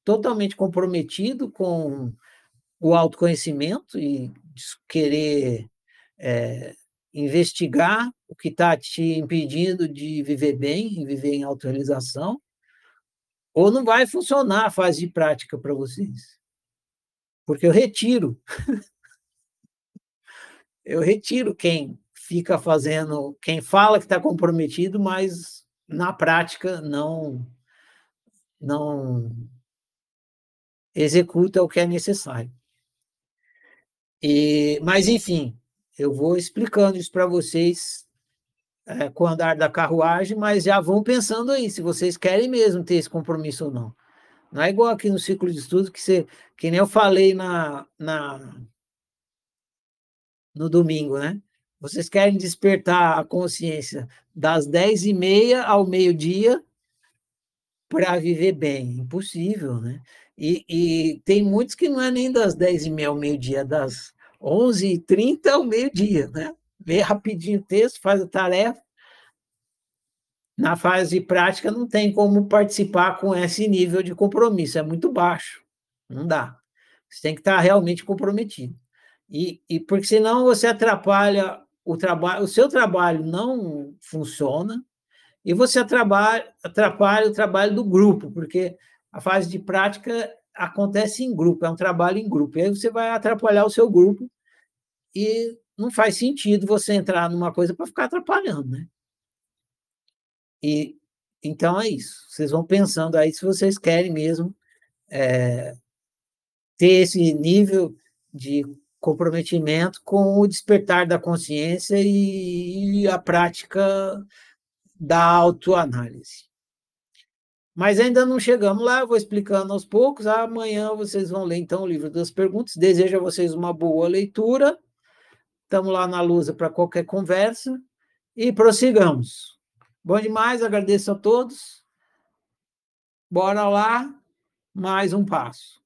totalmente comprometido com o autoconhecimento e querer é, investigar o que está te impedindo de viver bem e viver em autorrealização, ou não vai funcionar a fase de prática para vocês. Porque eu retiro. eu retiro quem fica fazendo, quem fala que está comprometido, mas na prática não não executa o que é necessário. E, mas, enfim, eu vou explicando isso para vocês é, com o andar da carruagem, mas já vão pensando aí, se vocês querem mesmo ter esse compromisso ou não. Não é igual aqui no ciclo de estudo, que, você, que nem eu falei na, na, no domingo, né? Vocês querem despertar a consciência das dez e meia ao meio-dia para viver bem. Impossível, né? E, e, tem muitos que não é nem das 10 e meia ao meio-dia, das 11h30 ao meio-dia, né? Lê rapidinho o texto, faz a tarefa. Na fase prática não tem como participar com esse nível de compromisso, é muito baixo, não dá. Você tem que estar realmente comprometido. E, e porque senão você atrapalha o trabalho, o seu trabalho não funciona, e você atrapalha, atrapalha o trabalho do grupo, porque a fase de prática acontece em grupo, é um trabalho em grupo. E aí você vai atrapalhar o seu grupo e não faz sentido você entrar numa coisa para ficar atrapalhando, né? E então é isso. Vocês vão pensando aí se vocês querem mesmo é, ter esse nível de comprometimento com o despertar da consciência e a prática da autoanálise. Mas ainda não chegamos lá, vou explicando aos poucos. Amanhã vocês vão ler então o livro das perguntas. Desejo a vocês uma boa leitura. Estamos lá na Lusa para qualquer conversa e prossigamos. Bom demais, agradeço a todos. Bora lá, mais um passo.